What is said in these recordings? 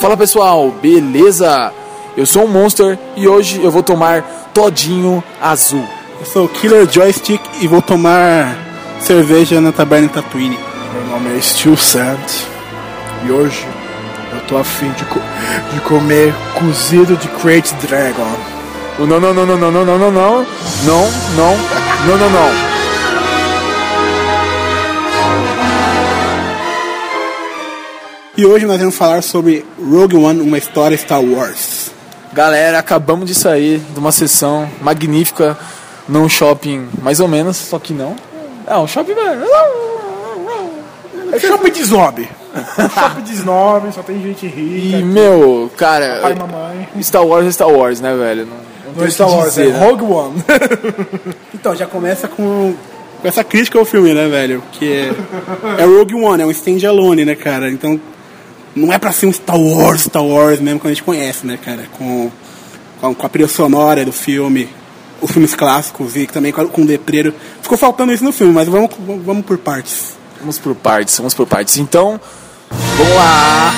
Fala pessoal, beleza? Eu sou um Monster e hoje eu vou tomar todinho azul. Eu sou o Killer Joystick e vou tomar cerveja na taberna Tatooine. Meu nome é Steel Sand e hoje eu tô afim de, co de comer cozido de Crate Dragon. Não, não, não, não, não, não, não, não, não, não, não, não, não, não. E hoje nós vamos falar sobre Rogue One, uma história Star Wars. Galera, acabamos de sair de uma sessão magnífica num shopping, mais ou menos, só que não. É um shopping. É shopping de snob. shopping de snob, só tem gente rica. E, meu, cara. Pai e mamãe. Star Wars é Star Wars, né, velho? Não, não, não é Star Wars, dizer, é né? Rogue One. então, já começa com, com essa crítica ao filme, né, velho? Que é, é Rogue One, é um standalone, né, cara? Então não é pra ser um Star Wars, Star Wars mesmo, que a gente conhece, né, cara? Com, com, com a trilha sonora do filme, os filmes clássicos e também com, com o letreiro. Ficou faltando isso no filme, mas vamos, vamos por partes. Vamos por partes, vamos por partes. Então, vamos lá!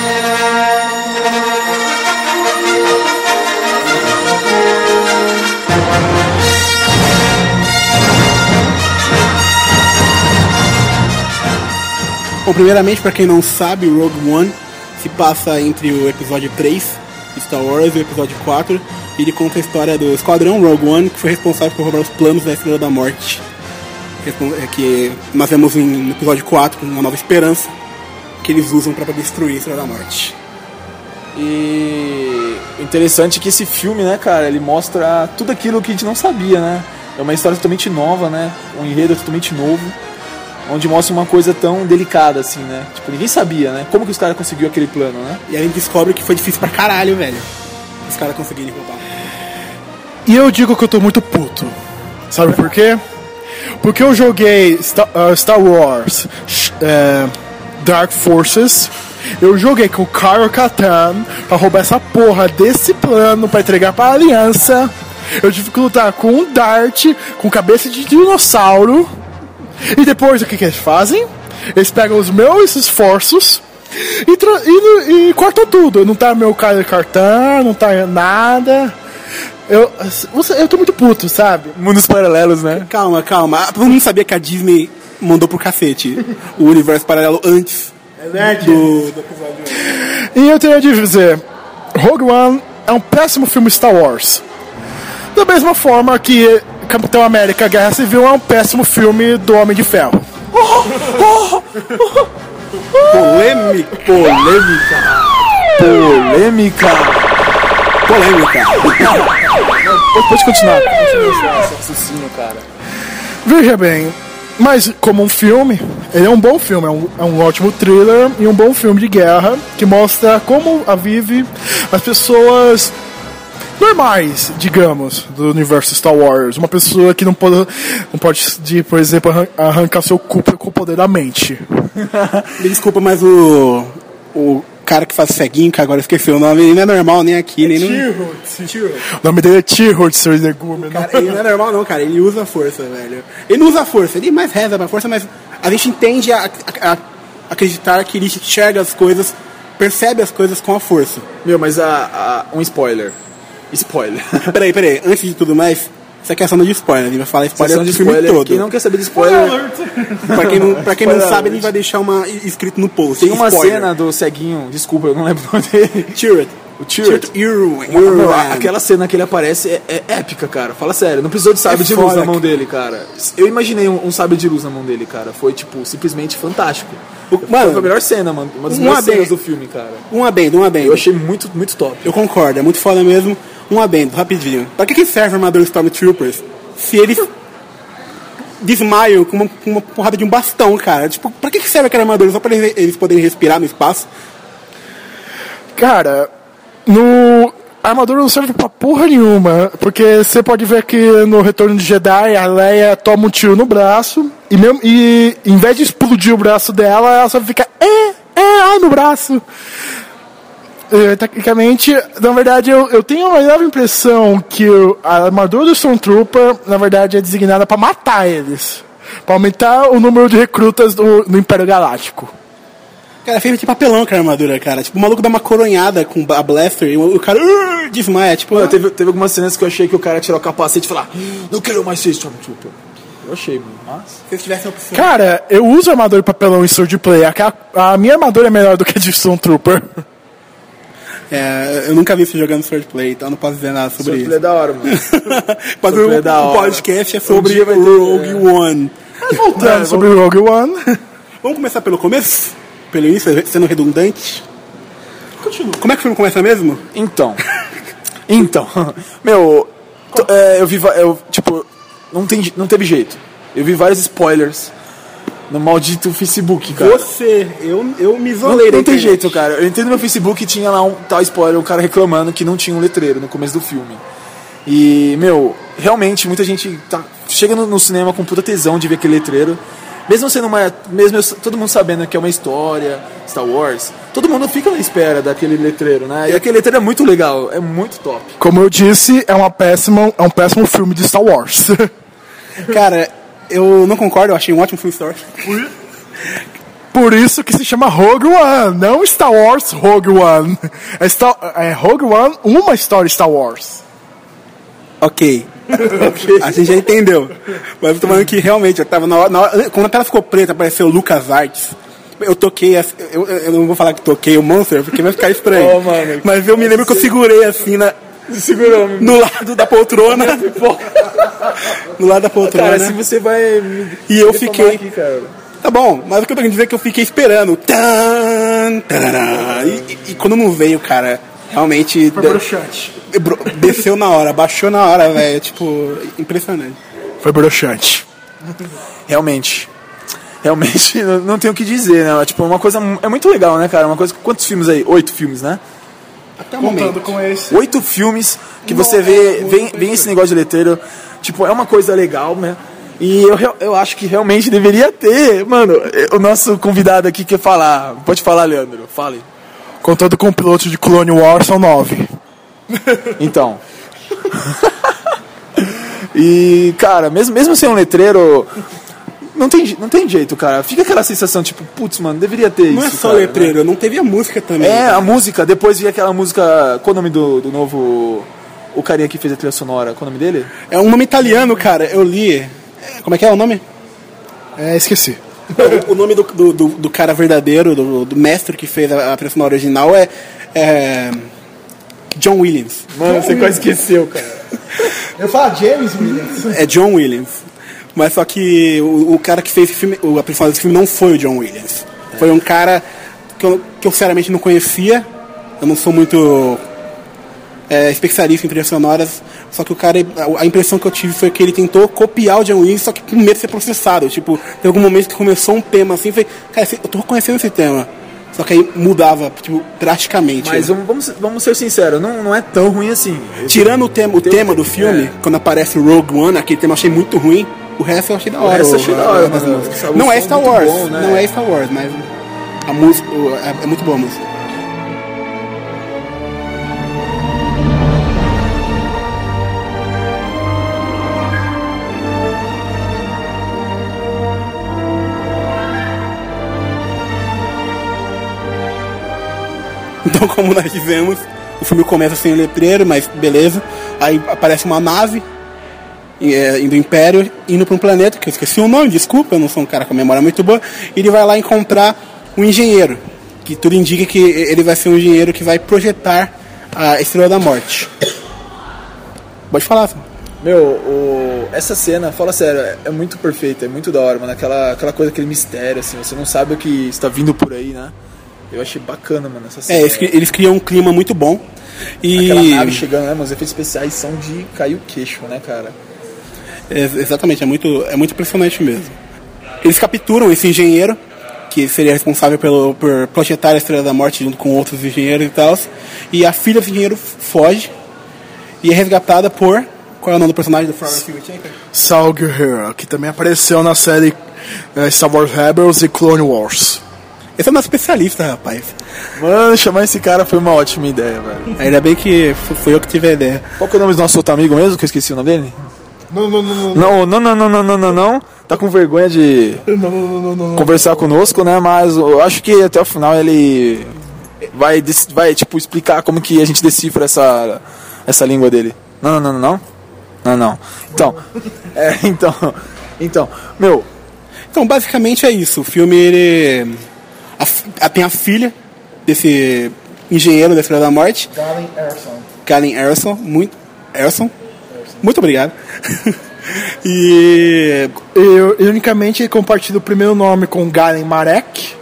Bom, primeiramente, para quem não sabe, Rogue One se passa entre o episódio 3 de Star Wars e o episódio 4. E ele conta a história do Esquadrão Rogue One, que foi responsável por roubar os planos da Estrela da Morte. É que nós vemos no episódio 4, Uma Nova Esperança, que eles usam para destruir a Estrela da Morte. E interessante é que esse filme, né, cara, ele mostra tudo aquilo que a gente não sabia, né? É uma história totalmente nova, né? Um enredo totalmente novo onde mostra uma coisa tão delicada assim, né? Tipo, ninguém sabia, né? Como que os caras conseguiu aquele plano, né? E a gente descobre que foi difícil pra caralho, velho. Os caras conseguirem roubar. E eu digo que eu tô muito puto. Sabe por quê? Porque eu joguei Star, uh, Star Wars uh, Dark Forces. Eu joguei com o Kyle Katan pra roubar essa porra desse plano pra entregar pra aliança. Eu tive que lutar com um Dart com cabeça de dinossauro e depois o que, que eles fazem? Eles pegam os meus esforços e, e, e cortam tudo. Não tá meu cartão, não tá nada. Eu, eu tô muito puto, sabe? Mundos paralelos, né? Calma, calma. Todo mundo sabia que a Disney mandou pro cacete o universo paralelo antes é do, do episódio. E eu tenho de dizer: Rogue One é um péssimo filme Star Wars. Da mesma forma que Capitão América Guerra Civil é um péssimo filme do Homem de Ferro. polêmica, polêmica, polêmica, polêmica. pode continuar. Continua esse raciocínio, cara. Veja bem, mas como um filme, ele é um bom filme, é um, é um ótimo thriller e um bom filme de guerra que mostra como a vive as pessoas normais, digamos, do universo Star Wars. Uma pessoa que não pode, não pode de, por exemplo, arrancar seu cu com o poder da mente. Me desculpa, mas o, o cara que faz ceguinho, que agora eu esqueci o nome, ele não é normal nem aqui, é nem no. O nome dele é Tyrhut, seu. Cara, ele não é normal não, cara, ele usa força, velho. Ele não usa força, ele mais reza pra força, mas a gente entende a, a, a acreditar que ele enxerga as coisas, percebe as coisas com a força. Meu, mas a, a um spoiler. Spoiler. peraí, peraí. Antes de tudo mais, isso aqui é ação de spoiler. A gente vai falar spoiler do filme spoiler. todo. Quem não quer saber de spoiler... pra quem não, pra quem não sabe, a gente vai deixar uma escrito no post. Tem uma spoiler. cena do ceguinho, desculpa, eu não lembro o nome dele. Cheer O Cheered. Aquela cena que ele aparece é, é, épica, cara. Fala sério. Não precisou de sabre é de luz na mão dele, cara. Eu imaginei um, um sabre de luz na mão dele, cara. Foi, tipo, simplesmente fantástico. Mano, foi a melhor cena, mano. Uma das melhores cenas do filme, cara. Um adendo, um adendo. Eu achei muito, muito top. Eu concordo, é muito foda mesmo. Um adendo, rapidinho. Pra que, que serve a armadura Stormtroopers se eles desmaiam com uma, com uma porrada de um bastão, cara? Tipo, pra que, que serve aquela armadura? Só pra eles, poderem respirar no espaço? Cara, no. A armadura não serve pra porra nenhuma, porque você pode ver que no Retorno de Jedi a Leia toma um tiro no braço e, mesmo, e em vez de explodir o braço dela, ela só fica. É, é, ai no braço. Eh, tecnicamente, na verdade, eu, eu tenho a melhor impressão que a armadura do Stormtrooper, na verdade, é designada para matar eles. para aumentar o número de recrutas do, do Império Galáctico. Cara, é feito de papelão com a armadura, cara. Tipo, o maluco dá uma coronhada com a blaster e o cara uh, desmaia. Tipo, Mano, teve, teve algumas cenas que eu achei que o cara tirou o capacete e falar, não quero mais ser Stormtrooper. Eu achei, mano, mas... se eles tivessem opção. Cara, eu uso armadura de papelão em Sword Play. A, a minha armadura é melhor do que a de Stormtrooper. É, eu nunca vi isso jogando Swordplay, então não posso dizer nada sobre Swordplay isso. é da hora, mano. Mas o, Swordplay é da o hora. podcast é sobre Um ter, Rogue é. One. Voltando sobre o Rogue One. Vamos começar pelo começo? Pelo início, sendo redundante? Continua. Como é que o filme começa mesmo? Então. Então. Meu, t- é, eu vi. Eu, tipo, não, tem, não teve jeito. Eu vi vários spoilers no maldito Facebook, cara. Você, eu, eu me Não, isolei. da não tem jeito, cara. Eu entrei no meu Facebook e tinha lá um tal spoiler, o cara reclamando que não tinha um letreiro no começo do filme. E, meu, realmente, muita gente tá, chega no, no cinema com puta tesão de ver aquele letreiro. Mesmo sendo uma. Mesmo eu- todo mundo sabendo que é uma história, Star Wars, todo mundo fica na espera daquele letreiro, né? E aquele letreiro é muito legal, é muito top. Como eu disse, é, uma péssima, é um péssimo filme de Star Wars. Cara, eu não concordo, eu achei um ótimo filme Star Wars. Por isso que se chama Rogue One, não Star Wars Rogue One. É, Star, é Rogue One, uma história Star Wars. Ok. A gente já entendeu. Mas eu tô falando que realmente, eu tava na hora, na hora- Quando a tela ficou preta, apareceu Lucas Arts. Eu toquei, assim- eu, eu não vou falar que toquei o Monster, porque vai ficar estranho. Oh, mano. Mas eu me lembro que eu segurei assim na, Segurou, no lado da poltrona. no lado da poltrona. Cara, se você vai. me- E eu fiquei- Aqui, cara. Tá bom, mas o que eu tô querendo dizer é que eu fiquei esperando. Tan, tarará. E, e- quando não veio, cara, realmente. de- broxante. bro- desceu na hora, baixou na hora, velho. Tipo, impressionante. Foi broxante. Realmente. Realmente, não, não tenho o que dizer, né? Tipo, uma coisa. É muito legal, né, cara? Uma coisa. Quantos filmes aí? Oito filmes, né? Até o momento. com esse. Oito filmes que você vê. Vem, vem esse negócio de letreiro. Tipo, é uma coisa legal, né? E eu, eu acho que realmente deveria ter. Mano, o nosso convidado aqui quer falar. Pode falar, Leandro. Fale. Contando com o piloto de Clone Wars, são nove. Então. e, cara, mesmo, mesmo sem um letreiro. Não tem, não tem jeito, cara. Fica aquela sensação, tipo, putz, mano, deveria ter Não isso. é só cara, letreiro, não teve a música também. né? É, a música. Depois vi aquela música. Qual o nome do, do novo. O carinha que fez a trilha sonora? Qual o nome dele? É um nome italiano, cara. Eu li. É, Como é que é o nome? É, esqueci. o, o nome do, do, do- do cara verdadeiro, do, do mestre que fez a, a trilha sonora original é, é. John Williams. Mano, você quase esqueceu, cara. Eu falo James Williams. É John Williams. Mas só que o, o cara que fez esse filme, o- a personagem desse filme não foi o John Williams. Foi um cara que eu, que eu sinceramente não conhecia. Eu não sou muito é, especialista em trilhas sonoras. Só que o cara, a, impressão que eu tive foi que ele tentou copiar o John Williams, só que com medo de ser processado. Tipo, tem algum momento que começou um tema assim, falei, cara, eu tô reconhecendo esse tema. Só que aí mudava, tipo, drasticamente. Mas vamos, vamos, vamos ser sinceros, não, não é tão ruim assim. Tirando o tema, o Tem- tema do filme, é. quando aparece o Rogue One, aquele tema eu achei muito ruim. O resto eu achei da hora. resto eu achei da hora, as mano. músicas. O Não é Star Wars, bom, né? não é Star Wars, mas a música o- é, é muito boa a música. Então, como nós dizemos, o filme começa sem o letreiro, mas beleza. Aí aparece uma nave do Império indo para um planeta, que eu esqueci o nome, desculpa, eu não sou um cara com memória muito boa. E ele vai lá encontrar um engenheiro, que tudo indica que ele vai ser um engenheiro que vai projetar a Estrela da Morte. Pode falar, Sam. Meu, o- essa cena, fala sério, é- é muito perfeita, é muito da hora, mano. Aquela, aquela coisa, aquele mistério, assim, você não sabe o que está vindo por aí, né? Eu achei bacana, mano, essa cena. É, eles, eles criam um clima muito bom. E Aquela nave chegando, né, mano? Os efeitos especiais são de cair o queixo, né, cara? É, exatamente, é muito, é muito impressionante mesmo. Eles capturam esse engenheiro, que seria responsável pelo, por projetar a Estrela da Morte junto com outros engenheiros e tal. E a filha do engenheiro foge e é resgatada por. Qual é o nome do personagem do Florence Whitaker? Saul Guerrero, que também apareceu na série eh, Star Wars Rebels e Clone Wars. Esse é um especialista, rapaz. Mano, chamar esse cara foi uma ótima ideia, velho. Ainda bem que fu- fui eu que tive a ideia. Qual que é o nome do nosso outro amigo mesmo, que eu esqueci o nome dele? Não, não, não, não. Não, não, não, não, não, não, não, não. tá com vergonha de Não, não, não, não. conversar conosco, né? Mas eu acho que até o final ele vai, vai tipo, explicar como que a gente decifra essa, essa língua dele. Não, não, não, não. Não, não. Então, é, então, então, meu, Então, basicamente é isso. O filme, ele... a a- tem a filha desse engenheiro da Estrela da Morte, Galen Erson. Galen Erson. Muito... Erson? Muito obrigado. e... Eu, ironicamente, ele compartilha o primeiro nome com Galen Marek,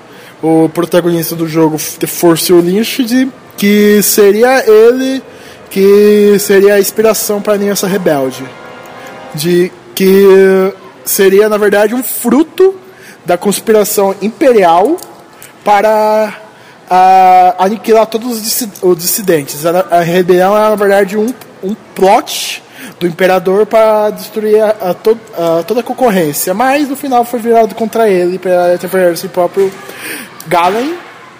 o protagonista do jogo The Force Unleashed, que seria ele que seria a inspiração para a Aliança Rebelde. De que seria, na verdade, um fruto da conspiração imperial para ah, aniquilar todos os dissi- os dissidentes. A, a rebelião é, na verdade, um, um plot do imperador para destruir a, a to- a toda a concorrência. Mas no final foi virado contra ele para próprio Galen,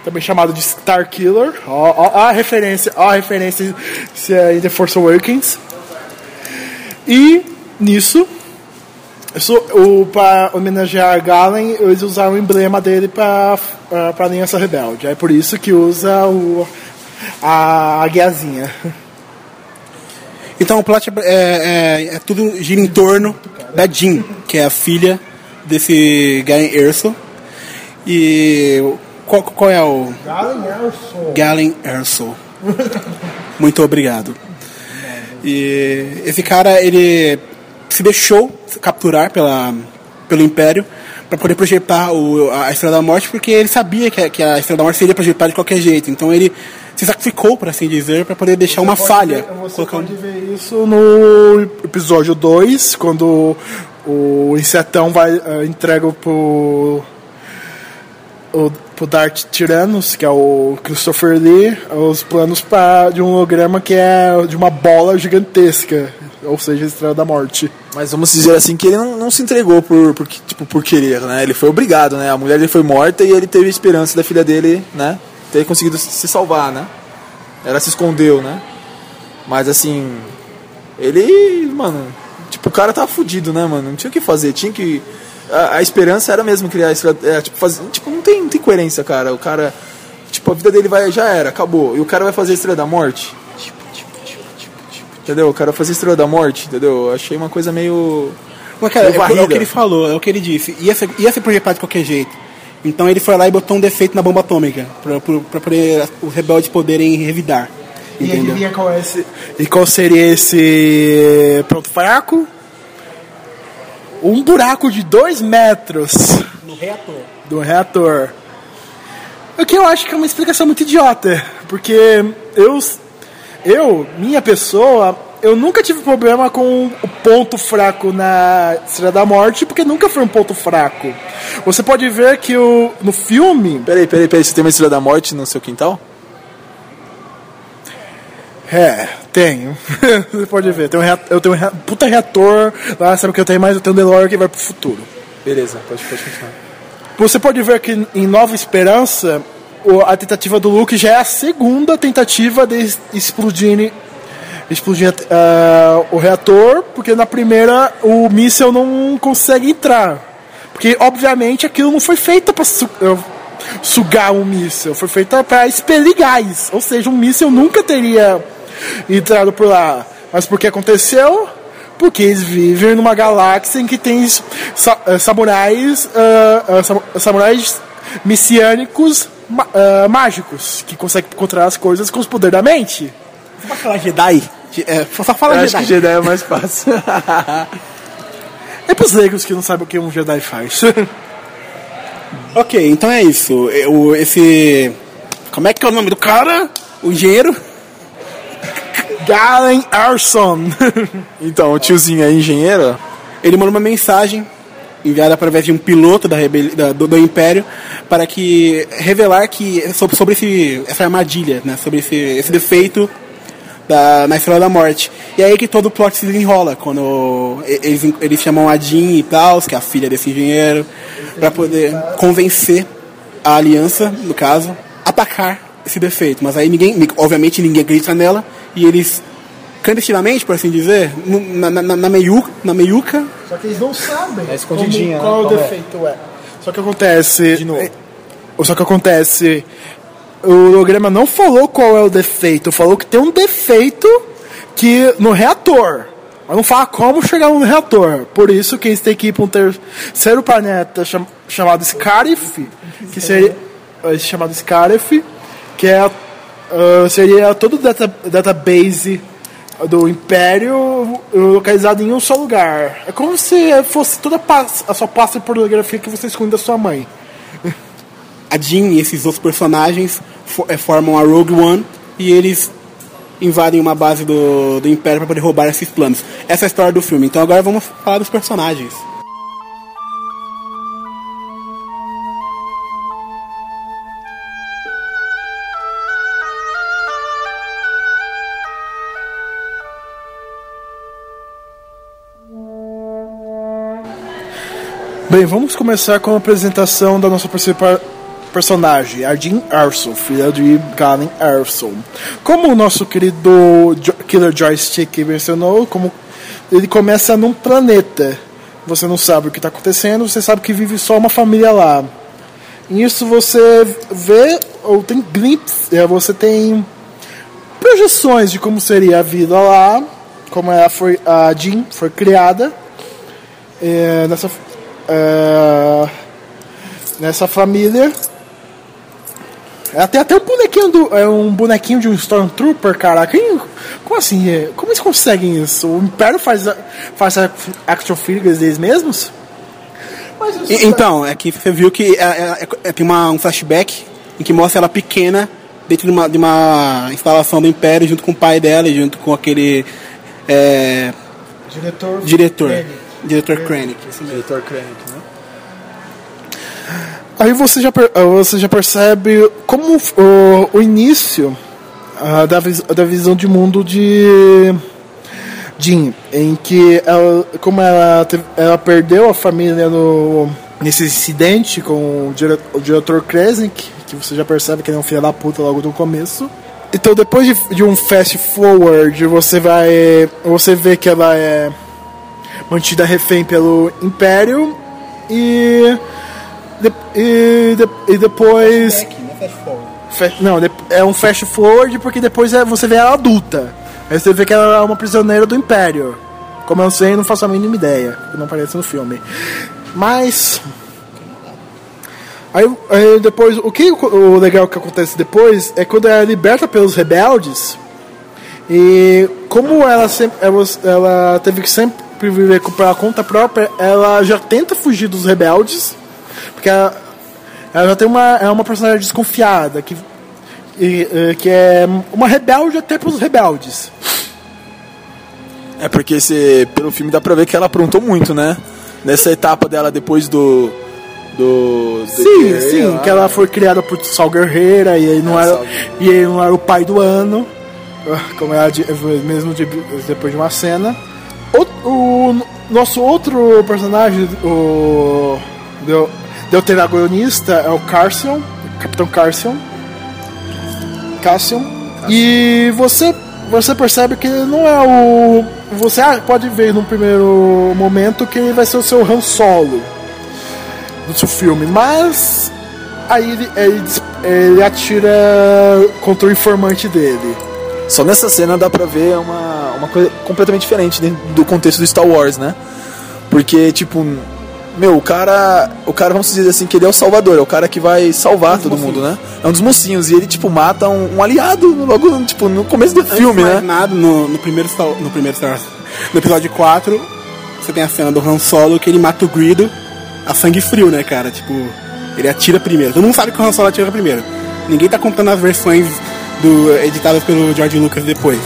também chamado de Starkiller. Ó, ó, ó a referência, ó a referência se é The Force Awakens. E nisso, isso, o, para homenagear Galen, eles usaram o emblema dele para a Aliança Rebelde. É por isso que usa o, a, a guiazinha. Então o plot é, é- é tudo gira em torno da Jean, que é a filha desse Galen Erso. E qual, qual é o Galen Erso. Galen Erso? Muito obrigado. E esse cara ele se deixou capturar pela, pelo Império para poder projetar o, a Estrela da Morte, porque ele sabia que, a- que a Estrela da Morte seria projetada de qualquer jeito. Então ele se sacrificou, por assim dizer, para poder deixar uma falha. Você colocar pode ver isso no episódio 2, quando o Insetão vai eh, entrega pro, o, pro Darth Tyrannus, que é o Christopher Lee, os planos pra, de um holograma que é de uma bola gigantesca, ou seja, a Estrela da Morte. mas vamos dizer assim que ele não, não se entregou por, por, tipo, por querer, né? Ele foi obrigado, né? A mulher dele foi morta e ele teve a esperança da filha dele, né? Ter conseguido se salvar, né? Ela se escondeu, né? Mas assim, ele, mano, tipo, o cara tava fudido, né, mano? Não tinha o que fazer, tinha que. A, a esperança era mesmo criar estrela. É, tipo, fazer, tipo, não tem, não tem coerência, cara. O cara. Tipo, a vida dele vai, já era, acabou. E o cara vai fazer a estrela da morte. Entendeu? O cara vai fazer a estrela da morte, entendeu? Eu achei uma coisa meio. Mas, cara, é, meio é o varrida. que ele falou, é o que ele disse. Ia ser, ia ser projetado de qualquer jeito. Então ele foi lá e botou um defeito na bomba atômica, pra, pra, pra poder os rebeldes poderem revidar. E Entendeu? adivinha qual, é esse, e qual seria esse ponto fraco? Um buraco de 2 metros No reator. do reator. O que eu acho que é uma explicação muito idiota, porque eu, eu, minha pessoa, eu nunca tive problema com o ponto fraco na Estrela da Morte, porque nunca foi um ponto fraco. Você pode ver que o, no filme, Peraí, peraí, peraí. Você tem uma estrela da morte no seu quintal? É, tenho. Você pode ver. Tem um reator, eu tenho um rea- puta reator lá, sabe o que eu tenho mais? Eu tenho um DeLorean que vai pro futuro. Beleza, pode, pode continuar. Você pode ver que em Nova Esperança, a tentativa do Luke já é a segunda tentativa de explodir, explodir ah, o reator, porque na primeira o míssil não consegue entrar. Porque, obviamente, aquilo não foi feito para sugar um míssil, foi feito para expelir gás. Ou seja, um míssil nunca teria entrado por lá. Mas por que aconteceu? Porque eles vivem numa galáxia em que tem sa- eh, samurais, ah, sam- samurais messiânicos ah, mágicos que conseguem controlar as coisas com os poderes da mente. Você falar Jedi? É, só fala Eu acho Jedi. que Jedi é mais fácil. É pros leigos que não sabem o que um Jedi faz. Ok, então é isso. É, o- esse. Como é que é o nome do cara? O engenheiro? Galen Arson. então, o tiozinho aí, engenheiro, Ele mandou uma mensagem enviada através de um piloto da da- do, do Império para que revelar que sobre, sobre esse, essa armadilha, né, sobre esse, esse defeito da, na Estrela da Morte. E é aí que todo o plot se desenrola, quando eles, eles chamam a Jean e tal, que é a filha desse engenheiro, para poder convencer a aliança, no caso, a atacar esse defeito. Mas aí ninguém, obviamente ninguém acredita nela e eles clandestinamente, por assim dizer, na, na, na, meiuca, na meiuca. Só que eles não sabem é escondidinha, como, qual né? o defeito é. Só que acontece. De novo. é, Só que acontece. O holograma não falou qual é o defeito, falou que tem um defeito que no reator. Mas não fala como chegar no reator. Por isso que eles têm que ir para um terceiro planeta cham, chamado Scarif, que seria eh, chamado Scarif, que é uh, seria todo o data, database do Império localizado em um só lugar. É como se fosse toda a, a sua pasta de pornografia que você esconde da sua mãe. A Jean e esses outros personagens eh, formam a Rogue One e eles invadem uma base do, do Império para poder roubar esses planos. Essa é a história do filme. Então agora vamos falar dos personagens. Bem, vamos começar com a apresentação da nossa principal personagem, a Jean Erso, filha de Galen Erso. Como o nosso querido Jo- Killer Joystick mencionou, como ele começa num planeta. Você não sabe o que está acontecendo, você sabe que vive só uma família lá. Nisso você vê, ou tem glimpses, é, você tem projeções de como seria a vida lá, como ela foi, a Jean foi criada é, nessa, é, nessa família. Tem até um bonequinho, do, é um bonequinho de um Stormtrooper, cara. Quem, como assim? é? Como eles conseguem isso? O Império faz, faz action figures deles mesmos? E- então, é que você viu que é- é- é- tem uma, um flashback em que mostra ela pequena dentro de uma, de uma instalação do Império junto com o pai dela e junto com aquele é, diretor. diretor. Krennic. Diretor Krennic. Diretor Krennic, né? Aí você já, ah, você já percebe como o, o início ah, da, vis- da visão de mundo de Jean, em que ela, como ela, teve- ela perdeu a família no, nesse incidente com o, dire, o diretor Kresnik, que você já percebe que ele é um filho da puta logo no começo. Então depois de, de um fast forward, você vai. Você vê que ela é mantida refém pelo Império e de- e, de- e depois. Não, é um fast forward porque depois é- você vê ela adulta. Aí você vê que ela é uma prisioneira do Império. Como eu sei, não faço a mínima ideia, não aparece no filme. Mas. Aí, aí depois, o que o legal que acontece depois é quando ela é liberta pelos rebeldes. E como ela sempre ela, ela teve que sempre viver por ela conta própria, ela já tenta fugir dos rebeldes, porque ela, ela já tem uma é uma personagem desconfiada que e, que é uma rebelde até pros rebeldes. É porque esse, pelo filme dá pra ver que ela aprontou muito, né? Nessa etapa dela depois do. Do. do Sim, Guerreiro sim, lá. que ela foi criada por Sal Guerreira e ele não É, era Sal e ele não era o pai do ano, ah, como ela mesmo de- depois de uma cena. O, o nosso outro personagem, o deu deuteragonista é o Carcion, Capitão Carcion. Cassian. E você você percebe que ele não é o você ah, pode ver num primeiro momento que ele vai ser o seu Han Solo do seu filme, mas aí ele, ele, ele atira contra o informante dele. Só nessa cena dá pra ver uma, uma coisa completamente diferente dentro do contexto do Star Wars, né? Porque, tipo, meu, o cara. O cara, vamos dizer assim, que ele é o salvador, é o cara que vai salvar todo mundo, né? É um dos mocinhos. E ele, tipo, mata um, um aliado logo, tipo, no começo do filme, Antes né? de mais nada, no, no primeiro Star, no primeiro Star Wars, no episódio 4, você tem a cena do Han Solo que ele mata o Greedo a sangue frio, né, cara? Tipo, ele atira primeiro. Todo mundo sabe que o Han Solo atira primeiro. Ninguém tá contando as versões do, editadas pelo George Lucas depois.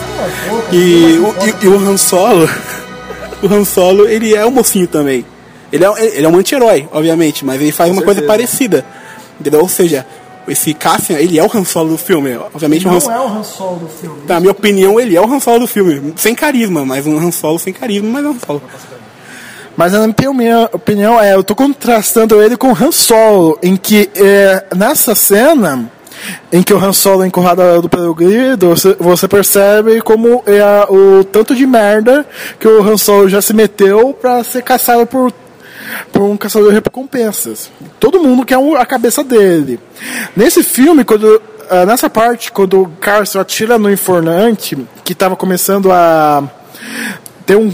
E o, e, e o Han Solo, o Han Solo, ele é um mocinho também. Ele é, ele é um anti-herói, obviamente, mas ele faz uma coisa parecida. Entendeu? Ou seja, esse Cassian, ele é o Han Solo do filme. Obviamente, o Han, é o Han Solo do filme. na minha opinião, ele é o Han Solo do filme. Sem carisma, mas um Han Solo sem carisma, mas é um Han Solo. Mas na minha opinião é, eu tô contrastando ele com Han Solo, em que é, nessa cena em que o Han Solo é encurralado pelo Grido, você, você percebe como é a- o tanto de merda que o Han Solo já se meteu pra ser caçado por, por um caçador de recompensas. Todo mundo quer um- a cabeça dele. Nesse filme, quando ah, nessa parte, quando o Carson atira no informante, que estava começando a ter um,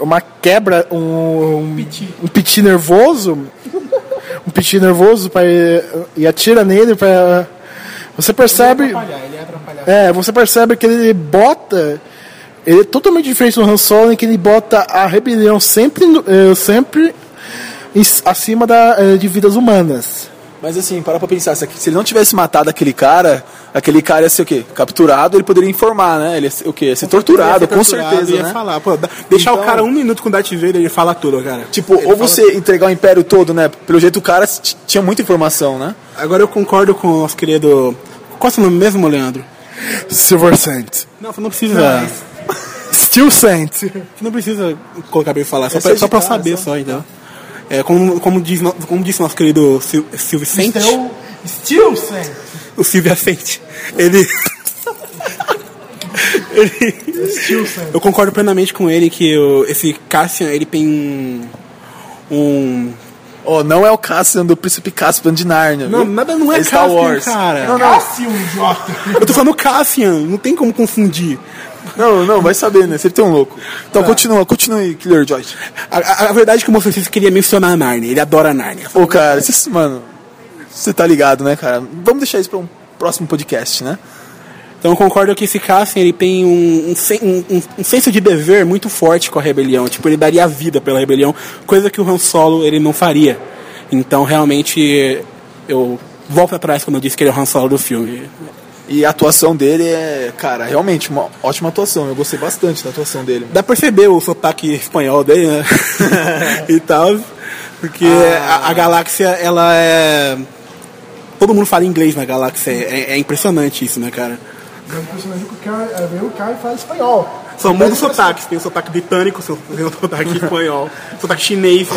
uma quebra, um, um, um piti nervoso, um piti nervoso pra, e atira nele para você percebe Ele ia atrapalhar. é você percebe que ele bota ele é totalmente diferente do Han Solo em que ele bota a rebelião sempre eh, sempre em- acima da, eh, de vidas humanas Mas assim, para pra pensar, se aqui- se ele não tivesse matado aquele cara, aquele cara ia ser o quê? Capturado, ele poderia informar, né? Ele ia ser o quê? Ia ser torturado, Ia ser com torturado, certeza, ia né? falar, pô, deixar Então- o cara um minuto com o Darth Vader ele fala tudo, cara. Tipo, ou você entregar o império todo, né? Pelo jeito o cara tinha muita informação, né? Agora eu concordo com o nosso querido. Qual é o seu nome mesmo, Leandro? Silver Saint Não, você não precisa. Steel Saint não precisa colocar pra ele falar, só É pra, só pra saber só. só, então. É, como, como, diz, como disse nosso querido Sil- Silvio Sente, Steel Saint o Silvio Sente, ele. ele Saint eu concordo plenamente com ele que o- esse Cassian ele tem um. um Ó, não é o Cassian do Príncipe Caspian de Narnia. não, viu? nada não é, Star Cassian, Wars. cara. Não, não. Cassian idiota Eu tô falando Cassian, não tem como confundir. Não, não, vai saber, né? Sempre tem um louco. Então continua, continue, Killer Joyce. A, a- a verdade é que o Moço queria mencionar a Narnia, ele adora a Narnia. Ô, cara, esses- mano, você tá ligado, né, cara? Vamos deixar isso pra um próximo podcast, né? Então eu concordo que esse Cassian ele tem um, um- um- um senso de dever muito forte com a rebelião. Tipo, ele daria a vida pela rebelião, coisa que o Han Solo ele não faria. Então realmente eu volto atrás quando eu disse que ele é o Han Solo do filme. E a atuação dele é, cara, realmente uma ótima atuação. Eu gostei bastante da atuação dele. Dá pra perceber o sotaque espanhol dele, né? e tal. Porque a, a galáxia, ela é. Todo mundo fala inglês na galáxia. É, é impressionante isso, né, cara? o cara fala espanhol São muitos sotaques. Tem o sotaque britânico, tem o sotaque espanhol, sotaque chinês.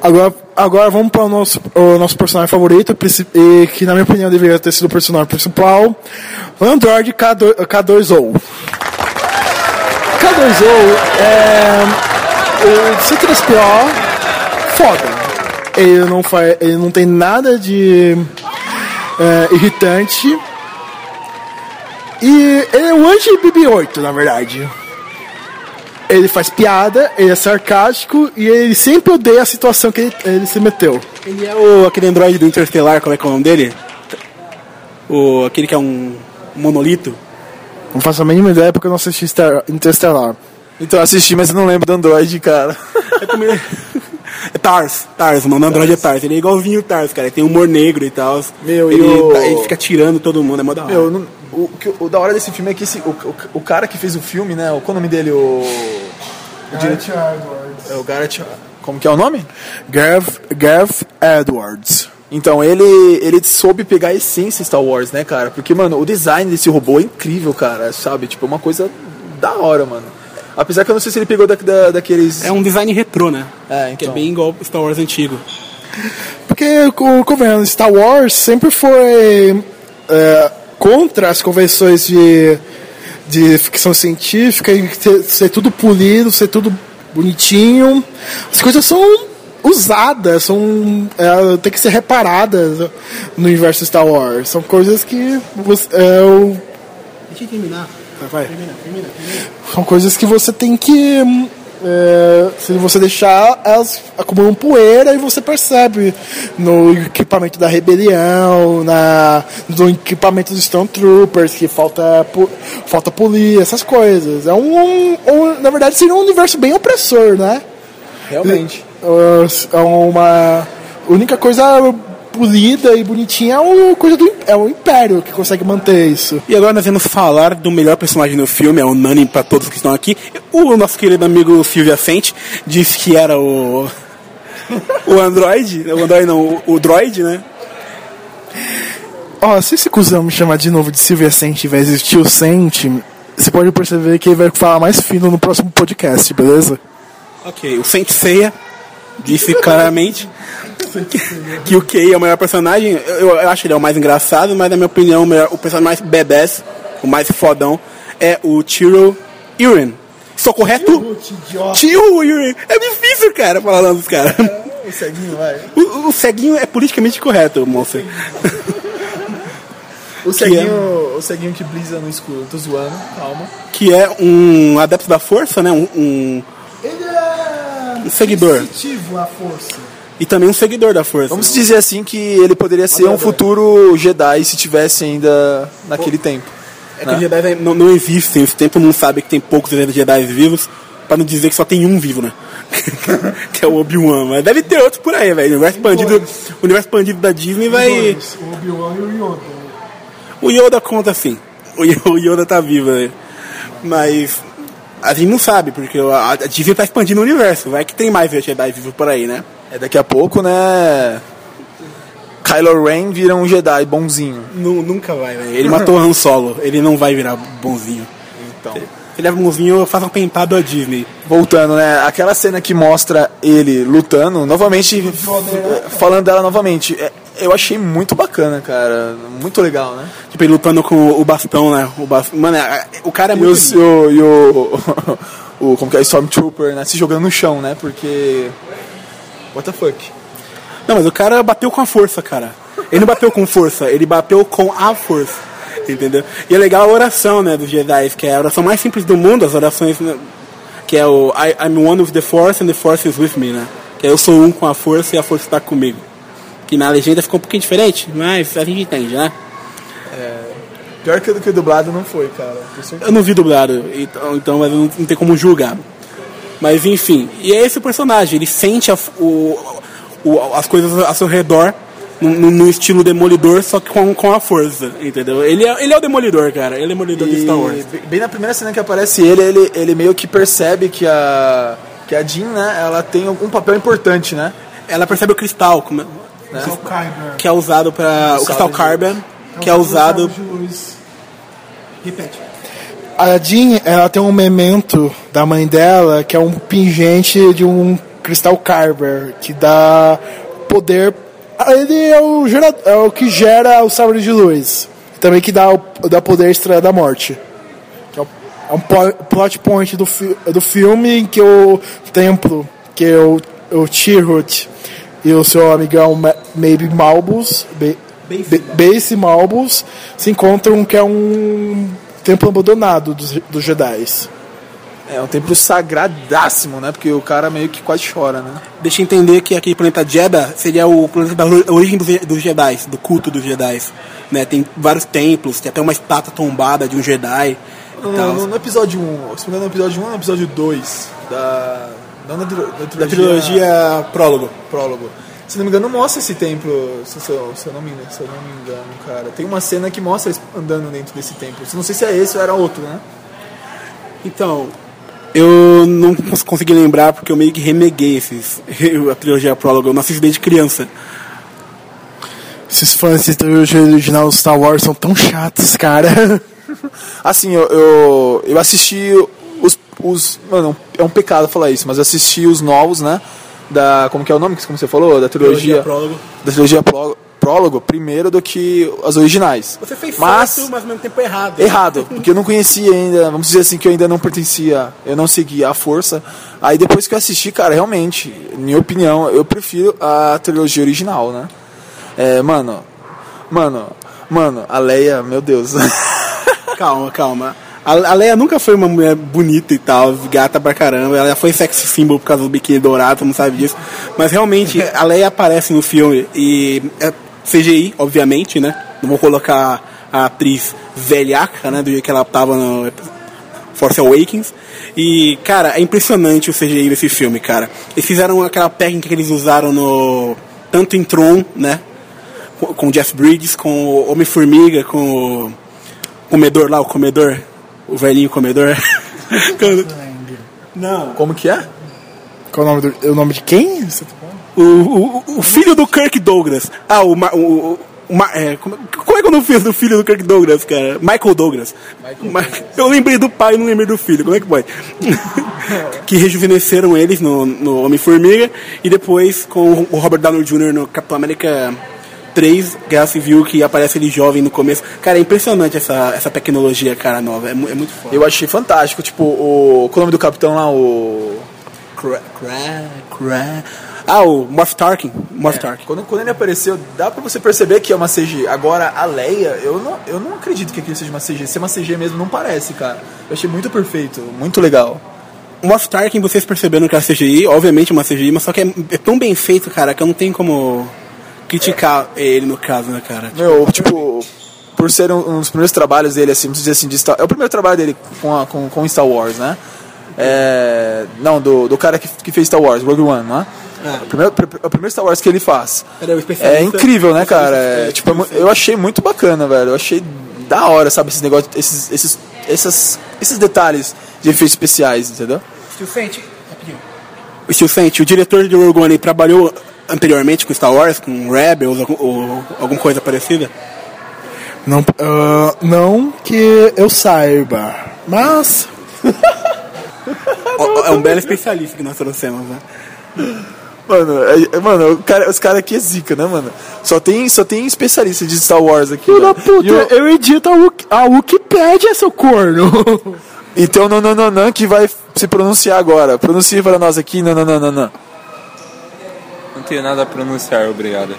Agora, agora vamos para o nosso, o nosso personagem favorito, e que na minha opinião deveria ter sido o personagem principal, o Android K2, K2O. K2O é o C3PO foda. Ele não, faz, ele não tem nada de é, irritante. E ele é o anti-BB-8, na verdade. Ele faz piada, ele é sarcástico e ele sempre odeia a situação que ele, ele se meteu. Ele é o, aquele androide do Interstellar, como é que é o nome dele? O, aquele que é um monolito. Não faço a mínima ideia porque eu não assisti Star, Interstellar. Então eu assisti, mas eu não lembro do Android, cara. É, ele- é Tars, Tars, o nome do androide é Tars. Ele é igualzinho o Tars, cara. Ele tem humor negro e tal. Meu, e ele, o- tá- ele fica tirando todo mundo, é mó da hora. Meu, não- o, que- o da hora desse filme é que esse, o, o, o cara que fez o filme, né? Qual o nome dele? O. O diretor. É o Garrett. Como que é o nome? Gav, Gav Edwards. Então, ele, ele soube pegar a essência Star Wars, né, cara? Porque, mano, o design desse robô é incrível, cara, sabe? Tipo, é uma coisa da hora, mano. Apesar que eu não sei se ele pegou da, da- daqueles. É um design retrô, né? É, Que é então. bem igual Star Wars antigo. Porque, co- convenhamos, Star Wars sempre foi é, contra as convenções de, de ficção científica e ter- ser tudo polido, ser tudo bonitinho. As coisas são usadas, são é, tem que ser reparadas no universo Star Wars. São coisas que você, é, o- Deixa eu terminar. vai. São coisas que você tem que. É, se você deixar, elas acumulam poeira e você percebe no equipamento da rebelião, na, no equipamento dos Stormtroopers, que falta, pu- falta polir, essas coisas. É um, um- um- Na verdade, seria um universo bem opressor, né? Realmente. É uma. A única coisa polida e bonitinha é uma coisa do é o Império que consegue manter isso. E agora nós vamos falar do melhor personagem do filme, é unânime para todos que estão aqui. O nosso querido amigo Silvio Ascente disse que era o. O Android, o Android não, o, o Droid, né? Ó, se esse cuzão me chamar de novo de Silvia Sente vez de Tio Sente, você pode perceber que ele vai falar mais fino no próximo podcast, beleza? Ok, o Saint Seiya. Disse claramente que, o Kei é o melhor personagem. Eu, eu acho ele é o mais engraçado, mas na minha opinião o, melhor, o personagem mais badass, o mais fodão, é o Tiro Iren. Sou correto? Tio Iren. É difícil, cara, falar nome dos caras. O ceguinho, vai. O, o ceguinho é politicamente correto, moça. O ceguinho, o ceguinho que brisa no escuro. Tô zoando, calma. Que é um adepto da força, né? Um, um, é. Um seguidor. sensitivo à força. e também um seguidor da força. Vamos dizer assim que ele poderia ser um futuro Jedi se tivesse ainda naquele tempo. É que os Jedi não, não existem, esse tempo não sabe que tem poucos Jedi vivos, pra não dizer que só tem um vivo, né? que é o Obi-Wan, mas deve ter outros por aí, velho. O universo expandido, o universo expandido da Disney vai. Dois, o Obi-Wan e o Yoda. O Yoda conta sim. O Yo- o Yoda tá vivo, né? Mas a gente não sabe, porque a, a Disney tá expandindo o universo. Vai que tem mais Jedi vivos por aí, né? É daqui a pouco, né? Kylo Ren vira um Jedi bonzinho. Nu- nunca vai, velho. Ele matou Han Solo, ele não vai virar bonzinho. Então. Ele é bonzinho, eu faço um tentado à Disney. Voltando, né? Aquela cena que mostra ele lutando, novamente, f- falando dela novamente, é- eu achei muito bacana, cara. Muito legal, né? Tipo, ele lutando com o bastão, né? O bastão. Mano, é- o cara é E, muito. e o, e o, o. Como que é? Stormtrooper, né? Se jogando no chão, né? Porque. What the fuck? Não, mas o cara bateu com a força, cara. Ele não bateu com força, ele bateu com a força. Entendeu? E é legal a oração, né, dos Jedi, que é a oração mais simples do mundo, as orações, né, que é o I, I'm one with the Force and the Force is with me, né? Que é eu sou um com a força e a força está comigo. Que na legenda ficou um pouquinho diferente, mas a gente entende, né? Pior que o que dublado não foi, cara. Eu não vi dublado, então, então mas não, não tem como julgar. Mas enfim, e é esse o personagem, ele sente a- o, o- as coisas ao seu redor no, no- estilo demolidor, só que com, com a força, entendeu? Ele é, ele é o demolidor, cara, ele é o demolidor de Star Wars. Bem na primeira cena que aparece ele, ele, ele meio que percebe que a. Que a Jean, né, ela tem algum papel importante, né? Ela percebe o cristal, como é- É o Kyber. que é usado para o cristal carbon, que é usado de luz. Repete. A Jean, ela tem um memento da mãe dela, que é um pingente de um cristal Kyber, que dá poder. Ele é o, gera, é o que gera o sabre de luz. Também que dá, o, dá poder à Estrela da Morte. É é um plot point do, fi, do filme em que o templo, que é o, o Chirrut e o seu amigão Ma- Maybe Malbus, Ba- Ba- Base Malbus, se encontram que é um templo abandonado dos, dos Jedi. É um templo sagradaço, né? Porque o cara meio que quase chora, né? Deixa eu entender que aquele planeta Jeddah seria o planeta da origem dos, dos Jedi, do culto dos Jedi. Né? Tem vários templos, tem até uma estátua tombada de um Jedi. No, no- no episódio 1, se não me engano, no episódio 1 ou no episódio 2 da. Não da, trilo- da trilogia. Da trilogia Prólogo. Prólogo. Se não me engano, mostra esse templo, se, se eu, se eu não me, se eu não me engano, cara. Tem uma cena que mostra eles andando dentro desse templo. Não sei se é esse ou era outro, né? Então, eu não cons- consegui lembrar porque eu meio que reneguei esses, a trilogia Prólogo. Eu não assisti desde criança. Esses fãs de trilogia original Star Wars são tão chatos, cara. Assim, eu, eu, eu assisti os, os. Mano, é um pecado falar isso, mas eu assisti os novos, né? Da. Como que é o nome? Como você falou? Da trilogia. Prólogo. da trilogia pró- prólogo primeiro do que as originais. Você fez mas certo, mas ao mesmo tempo errado. errado, porque eu não conhecia ainda, vamos dizer assim que eu ainda não pertencia, eu não seguia a força. Aí depois que eu assisti, cara, realmente, minha opinião, eu prefiro a trilogia original, né? É, mano, mano, mano, a Leia, meu Deus. Calma, calma. A, Leia nunca foi uma mulher bonita e tal, gata pra caramba. Ela foi sex symbol por causa do biquíni dourado, mundo sabe disso. Mas realmente, a Leia aparece no filme e é CGI, obviamente, né? Não vou colocar a atriz velhaca, né? Do jeito que ela tava no Force Awakens. E, cara, é impressionante o CGI desse filme, cara. Eles fizeram aquela técnica que eles usaram no. Tanto em Tron, né? Com o Jeff Bridges, com o Homem-Formiga, com o comedor lá, o comedor, o velhinho comedor. Não. Como que é? Qual é o nome, do, o nome de quem? Você tá? O, o, o filho do Kirk Douglas. Ah, o, o, o- é, como, como é que eu não fiz do filho do Kirk Douglas, cara? Michael Douglas. Ma- Eu lembrei do pai e não lembrei do filho, como é que pode? que rejuvenesceram eles no, no Homem-Formiga e depois com o Robert Downey Jr. no Capitão América 3, Guerra Civil, que aparece ele jovem no começo. Cara, é impressionante essa, essa tecnologia, cara, nova. É, é muito foda. Eu achei fantástico, tipo, o. Qual é o nome do capitão lá? O. Cra- cra- cra- Ah, o Moff Tarkin. Moff Tarkin. Quando, quando ele apareceu, dá pra você perceber que é uma CG. Agora, a Leia, eu não, eu não acredito que aquilo seja uma CG. Ser uma CG mesmo não parece, cara. Eu achei muito perfeito, muito legal. Moff Tarkin, vocês perceberam que é CGI, obviamente é uma CGI, mas só que é, é tão bem feito, cara, que eu não tenho como criticar ele no caso, né, cara? Meu, tipo, por ser um, um dos primeiros trabalhos dele, assim, vamos dizer assim, de Star, é o primeiro trabalho dele com, a, com, com Star Wars, né? É, não, do, do cara que, que fez Star Wars, Rogue One, né? É. O, primeiro, é o primeiro Star Wars que ele faz. Ele é É incrível, né, cara? É, tipo, é eu achei muito bacana, velho. Eu achei da hora, sabe, esses negócios, esses, esses, essas, esses detalhes de efeitos especiais, entendeu? Steel Sente, rapidinho. O Steel Sente, o diretor de Rogue One trabalhou anteriormente com Star Wars, com Rebels, algum, ou alguma coisa parecida? Não, ah, não que eu saiba, mas É um belo especialista que nós trouxemos, né? Mano, é- é- mano o cara, os caras aqui é zica, né, mano? Só tem, só tem especialista de Star Wars aqui. filho da velho. puta, E o- eu edito a, a Wikipédia, seu corno. Então, não, não, não, não, que vai se pronunciar agora. Pronuncie para nós aqui, não, não, não, não, não. Não tenho nada a pronunciar, obrigado.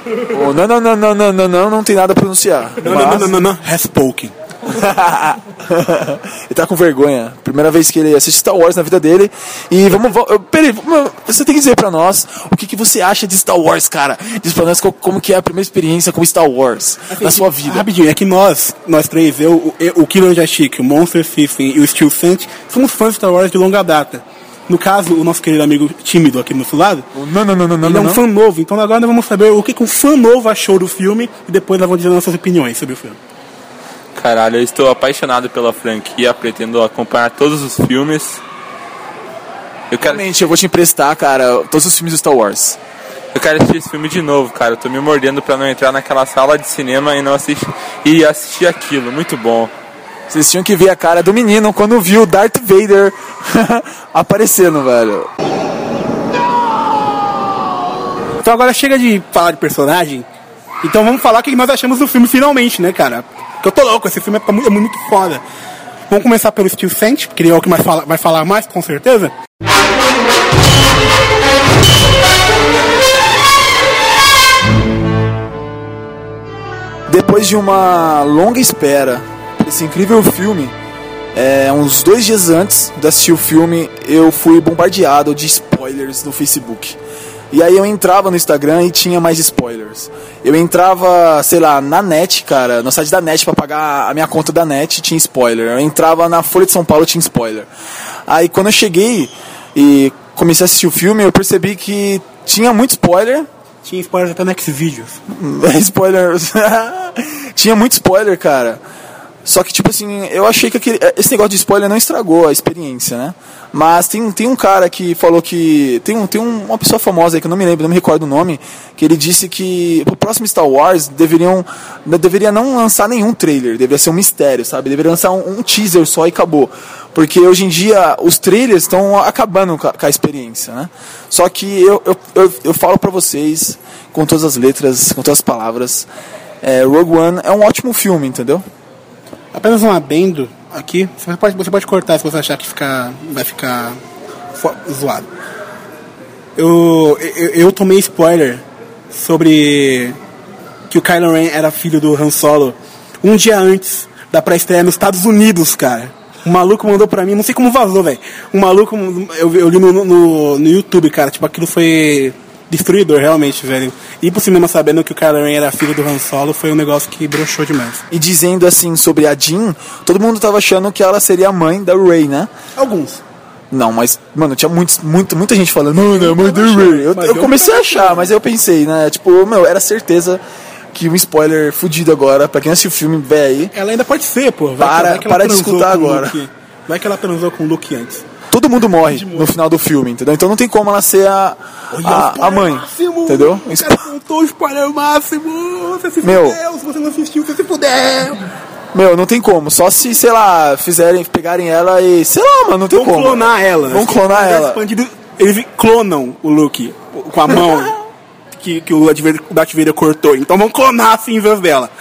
O não, não, não, não, não, não, não, não tem nada a pronunciar. Não, não, não, não, não, não. Has spoken. ele tá com vergonha. Primeira vez que ele assiste Star Wars na vida dele. E vamos. peraí, vamos- você tem que dizer pra nós o que, que você acha de Star Wars, cara. Diz pra nós co- como que é a primeira experiência com Star Wars na sua vida. Rapidinho, é que nós, nós três, eu, o, eu- o Killer Jashik, o Monster System e o Steel Sent, somos fãs de Star Wars de longa data. No caso, o nosso querido amigo tímido aqui do nosso lado, Não, não, não, não, não, ele é um não. fã novo, então agora nós vamos saber o que, que um fã novo achou do filme e depois nós vamos dizer nossas opiniões sobre o filme. Caralho, eu estou apaixonado pela franquia, pretendo acompanhar todos os filmes. Eu quero, Realmente, eu vou te emprestar, cara, todos os filmes do Star Wars. eu quero assistir esse filme de novo, cara. Eu tô me mordendo pra não entrar naquela sala de cinema e não assistir e assistir aquilo. Muito bom. Vocês tinham que ver a cara do menino quando viu o Darth Vader aparecendo, velho. Então agora chega de falar de personagem, então vamos falar o que nós achamos do filme finalmente, né, cara? Porque eu tô louco, esse filme é é muito foda. Vamos começar pelo Steel Sent, porque ele é o que mais fala- vai falar mais, com certeza. Depois de uma longa espera esse incrível filme, é, uns dois dias antes de assistir o filme, eu fui bombardeado de spoilers no Facebook. E aí eu entrava no Instagram e tinha mais spoilers. Eu entrava, sei lá, na net, cara, no site da net pra pagar a minha conta da net, tinha spoiler. Eu entrava na Folha de São Paulo, tinha spoiler. Aí quando eu cheguei e comecei a assistir o filme, eu percebi que tinha muito spoiler, Tinha spoilers até no Xvideos. spoiler. Tinha muito spoiler, cara. Só que, tipo assim, eu achei que aquele, esse negócio de spoiler não estragou a experiência, né? Mas tem, tem um cara que falou que. Tem, um, tem um- uma pessoa famosa aí que eu não me lembro, não me recordo o nome, que ele disse que pro próximo Star Wars deveriam. Deveria não lançar nenhum trailer, deveria ser um mistério, sabe? Deveria lançar um, um teaser só e acabou. Porque hoje em dia os trailers estão acabando com a, com a experiência, né? Só que eu, eu, eu, eu falo pra vocês, com todas as letras, com todas as palavras, é, Rogue One é um ótimo filme, entendeu? Apenas um adendo aqui. Você pode, você pode cortar se você achar que ficar, vai ficar zoado. Eu, eu, eu tomei spoiler sobre que o Kylo Ren era filho do Han Solo um dia antes da pré-estreia nos Estados Unidos, cara. O maluco mandou pra mim, não sei como vazou, velho. O maluco, eu, eu li no, no, no YouTube, cara. Tipo, aquilo foi destruidor, realmente, velho. Ir pro cinema sabendo que o Kylo Ren era filho do Han Solo foi um negócio que broxou demais. E dizendo assim sobre a Jean, todo mundo tava achando que ela seria a mãe da Rey, né? Alguns. Não, mas, mano, tinha muitos, muito, muita gente falando, mano, é a mãe da Rey. Eu, mas eu comecei a achar, mas eu pensei, né? Tipo, meu, era certeza que um spoiler fudido agora, pra quem assistiu o filme, véi. Ela ainda pode ser, pô. Vai Para- que- vai que para de escutar agora. Vai que ela transou com o Luke antes. Todo mundo morre no final do filme, entendeu? Então não tem como ela ser a, a, a mãe, Máximo, entendeu? O cara contou o spoiler máximo. Você se Meu. fudeu, se você não assistiu, você se fudeu. Meu, não tem como. Só se, sei lá, fizerem, pegarem ela e. Sei lá, mano, não tem Vão como. clonar ela. Vão clonar ela. eles clonam o Luke com a mão que, que o Darth Vader- o Darth Vader cortou. Então vão clonar as cinzas dela.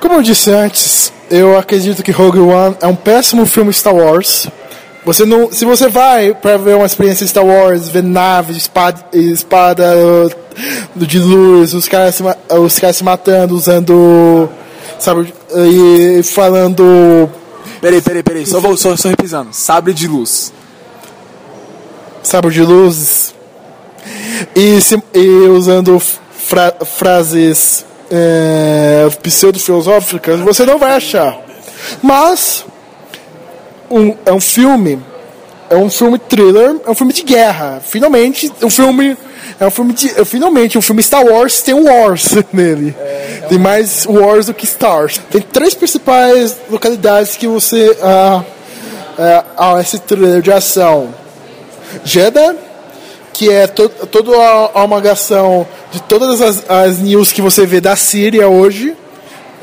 Como eu disse antes, eu acredito que Rogue One é um péssimo filme Star Wars. Você não, se você vai para ver uma experiência Star Wars, ver naves, espada, espada uh, de luz, os caras se, os caras se matando, usando, sabe, e falando Peraí, peraí, peraí. Só, vou, só, só reprisando. Sabre de luz. sabre de luzes e, se- e usando fra- frases é, pseudo-filosóficas, você não vai achar. Mas um- é um filme, é um filme thriller, é um filme de guerra. Finalmente, um filme é um filme de, é, finalmente um filme Star Wars tem Wars nele. tem mais Wars do que Stars. Tem três principais localidades que você ah, é, ah, esse thriller de ação. Jeddah, que é to toda a almagação de todas as, as news que você vê da Síria hoje.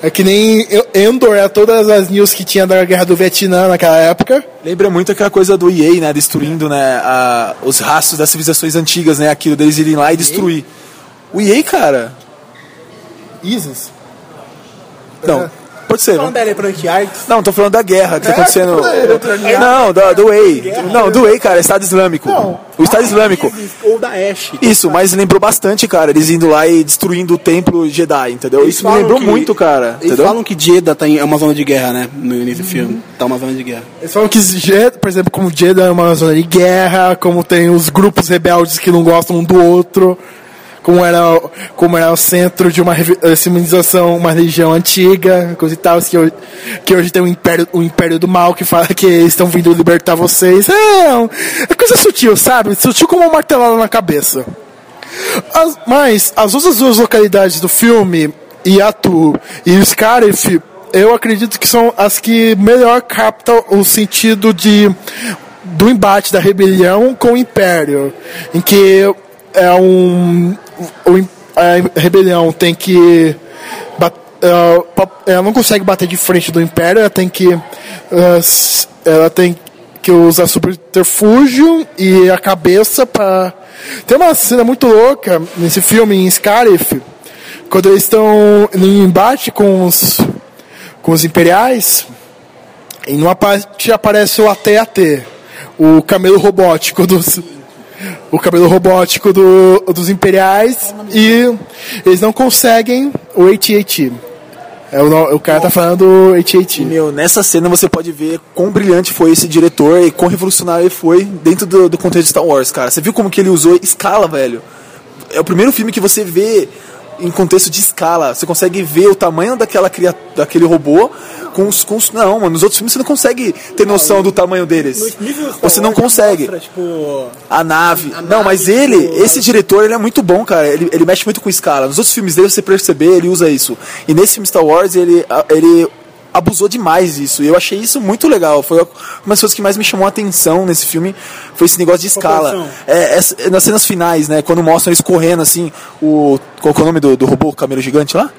É que nem Endor é todas as news que tinha da guerra do Vietnã naquela época. Lembra muito aquela coisa do EA, né? Destruindo né, a- os rastros das civilizações antigas, né? Aquilo deles irem lá e destruir. O EA, cara. ISIS. Não, pode ser. Não, da não tô falando da guerra que tá acontecendo. é, Não, do, do EA. Não, do EA, cara, Estado Islâmico. O Estado Islâmico. Ou da Ash. Isso, mas lembrou bastante, cara, eles indo lá e destruindo o templo Jedi, entendeu? Eles Isso me lembrou que- muito, cara, Eles entendeu? falam que Jeddah tá em, é uma zona de guerra, né? No início do filme. Tá uma zona de guerra. Eles falam que, por exemplo, como Jeddah é uma zona de guerra, como tem os grupos rebeldes que não gostam um do outro, como era, como era o centro de uma eh, civilização, uma religião antiga, coisa e tal, que hoje, que hoje tem o império, o império do mal que fala que eles estão vindo libertar vocês. É, um- é coisa sutil, sabe? Sutil como uma martelada na cabeça. As- mas as outras duas localidades do filme, Yatu e Scarif, eu acredito que são as que melhor captam o sentido de do embate da rebelião com o império, em que é um a rebelião tem que bat- ela, não consegue bater de frente do império, ela tem que ela, s- ela tem que usar subterfúgio e a cabeça para tem uma cena muito louca nesse filme em Scarif quando eles estão em embate com os com os imperiais e numa parte aparece o AT-AT o camelo robótico dos o cabelo robótico do, dos imperiais e eles não conseguem o AT-AT. É, o, o cara tá falando AT-AT. Meu, nessa cena você pode ver quão brilhante foi esse diretor e quão revolucionário ele foi dentro do, do contexto de Star Wars, cara. Você viu como que ele usou escala, velho? É o primeiro filme que você vê em contexto de escala. Você consegue ver o tamanho daquela daquele robô com os, com os- Não, mano, nos outros filmes você não consegue ter noção do tamanho deles. Você não consegue. tipo, A nave. não, mas ele, esse diretor, ele é muito bom, cara. Ele, ele mexe muito com escala. Nos outros filmes dele, você perceber, ele usa isso. E nesse filme Star Wars, ele, a- ele abusou demais disso. E eu achei isso muito legal. Foi uma das coisas que mais me chamou a atenção nesse filme. Foi esse negócio de escala. É, essa- nas cenas finais, né? Quando mostram eles correndo assim, o. Qual é o nome do, do robô camelo gigante lá?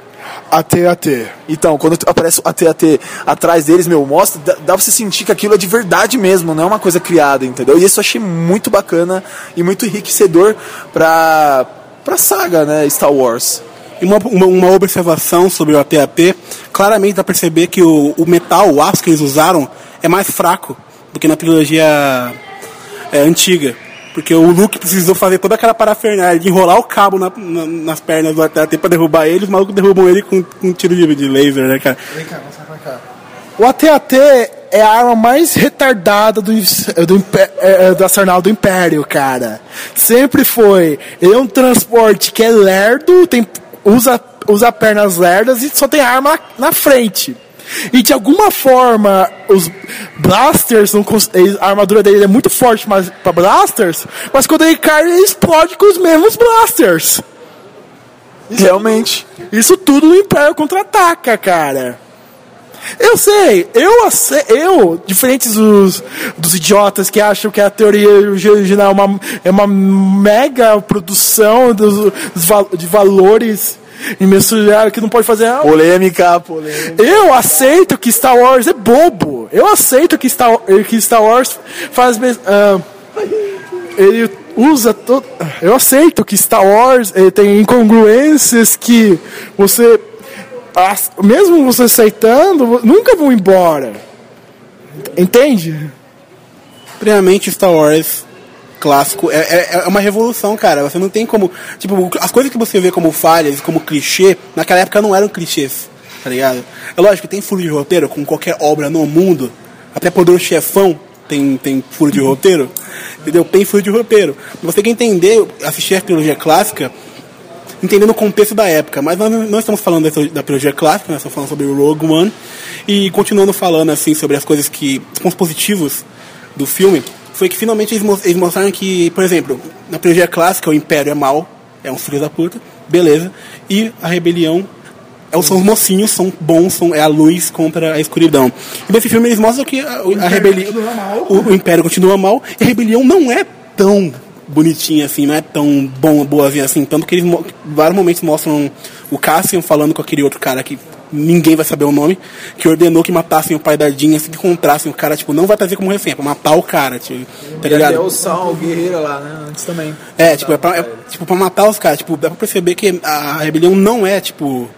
AT-AT. Então, quando aparece o AT-AT atrás deles, meu, mostra, dá, dá pra você sentir que aquilo é de verdade mesmo, não é uma coisa criada, entendeu? E isso eu achei muito bacana e muito enriquecedor pra, pra saga, né, Star Wars. E uma, uma, uma observação sobre o AT-AT, claramente dá pra perceber que o, o metal, o aço que eles usaram, é mais fraco do que na trilogia é, antiga. Porque o Luke precisou fazer toda aquela parafernália de enrolar o cabo na- na- nas pernas do AT-AT pra derrubar ele, os malucos derrubam ele com, com um tiro de, de laser, né, cara? O AT-AT é a arma mais retardada do, do, impé- é, é, do arsenal do Império, cara. Sempre foi. Ele é um transporte que é lerdo, tem, usa, usa pernas lerdas e só tem arma na frente. E de alguma forma, os blasters, não a armadura dele é muito forte mas, pra blasters, mas quando ele cai, ele explode com os mesmos blasters. Realmente. Isso tudo no Império contra-ataca, cara. Eu sei, eu, eu diferentes dos, dos idiotas que acham que a teoria original é uma, é uma mega produção dos, dos de valores imensuráveis que não pode fazer. Polêmica, polêmica. Eu aceito que Star Wars é bobo. Eu aceito que Star, que Star Wars faz. ah, ele usa todo. Eu aceito que Star Wars eh, tem incongruências que você. As- Mesmo você aceitando, nunca vão embora. Entende? Primeiramente, Star Wars clássico é, é, é uma revolução, cara. Você não tem como. Tipo, as coisas que você vê como falhas, como clichê, naquela época não eram clichês, tá ligado? É lógico que tem furo de roteiro, com qualquer obra no mundo, até Poderoso Chefão tem, tem furo de roteiro, entendeu? Tem furo de roteiro. Você tem que entender, assistir a trilogia clássica, entendendo o contexto da época. Mas nós não estamos falando da trilogia clássica, nós estamos falando sobre o Rogue One. E continuando falando assim sobre as coisas que. os pontos positivos do filme, foi que finalmente eles mostraram que, por exemplo, na trilogia clássica o Império é mal, é um filho da puta, beleza. E a rebelião é, são os mocinhos, são bons, são, é a luz contra a escuridão. E nesse filme eles mostram que a, a rebelião. O, o Império continua mal e a rebelião não é tão bonitinha assim, não é tão bom, boazinha assim. Tanto que eles vários momentos mostram o Cassian falando com aquele outro cara que ninguém vai saber o nome, que ordenou que matassem o pai da Jean, assim que encontrassem o cara, tipo, não vai trazer como refém, é pra matar o cara, tipo, tá E até ligado? o Sal, o Guerreiro lá, né? Antes também. É, tipo, é pra, é, tipo, pra matar os caras. Tipo, dá pra perceber que a rebelião não é, tipo,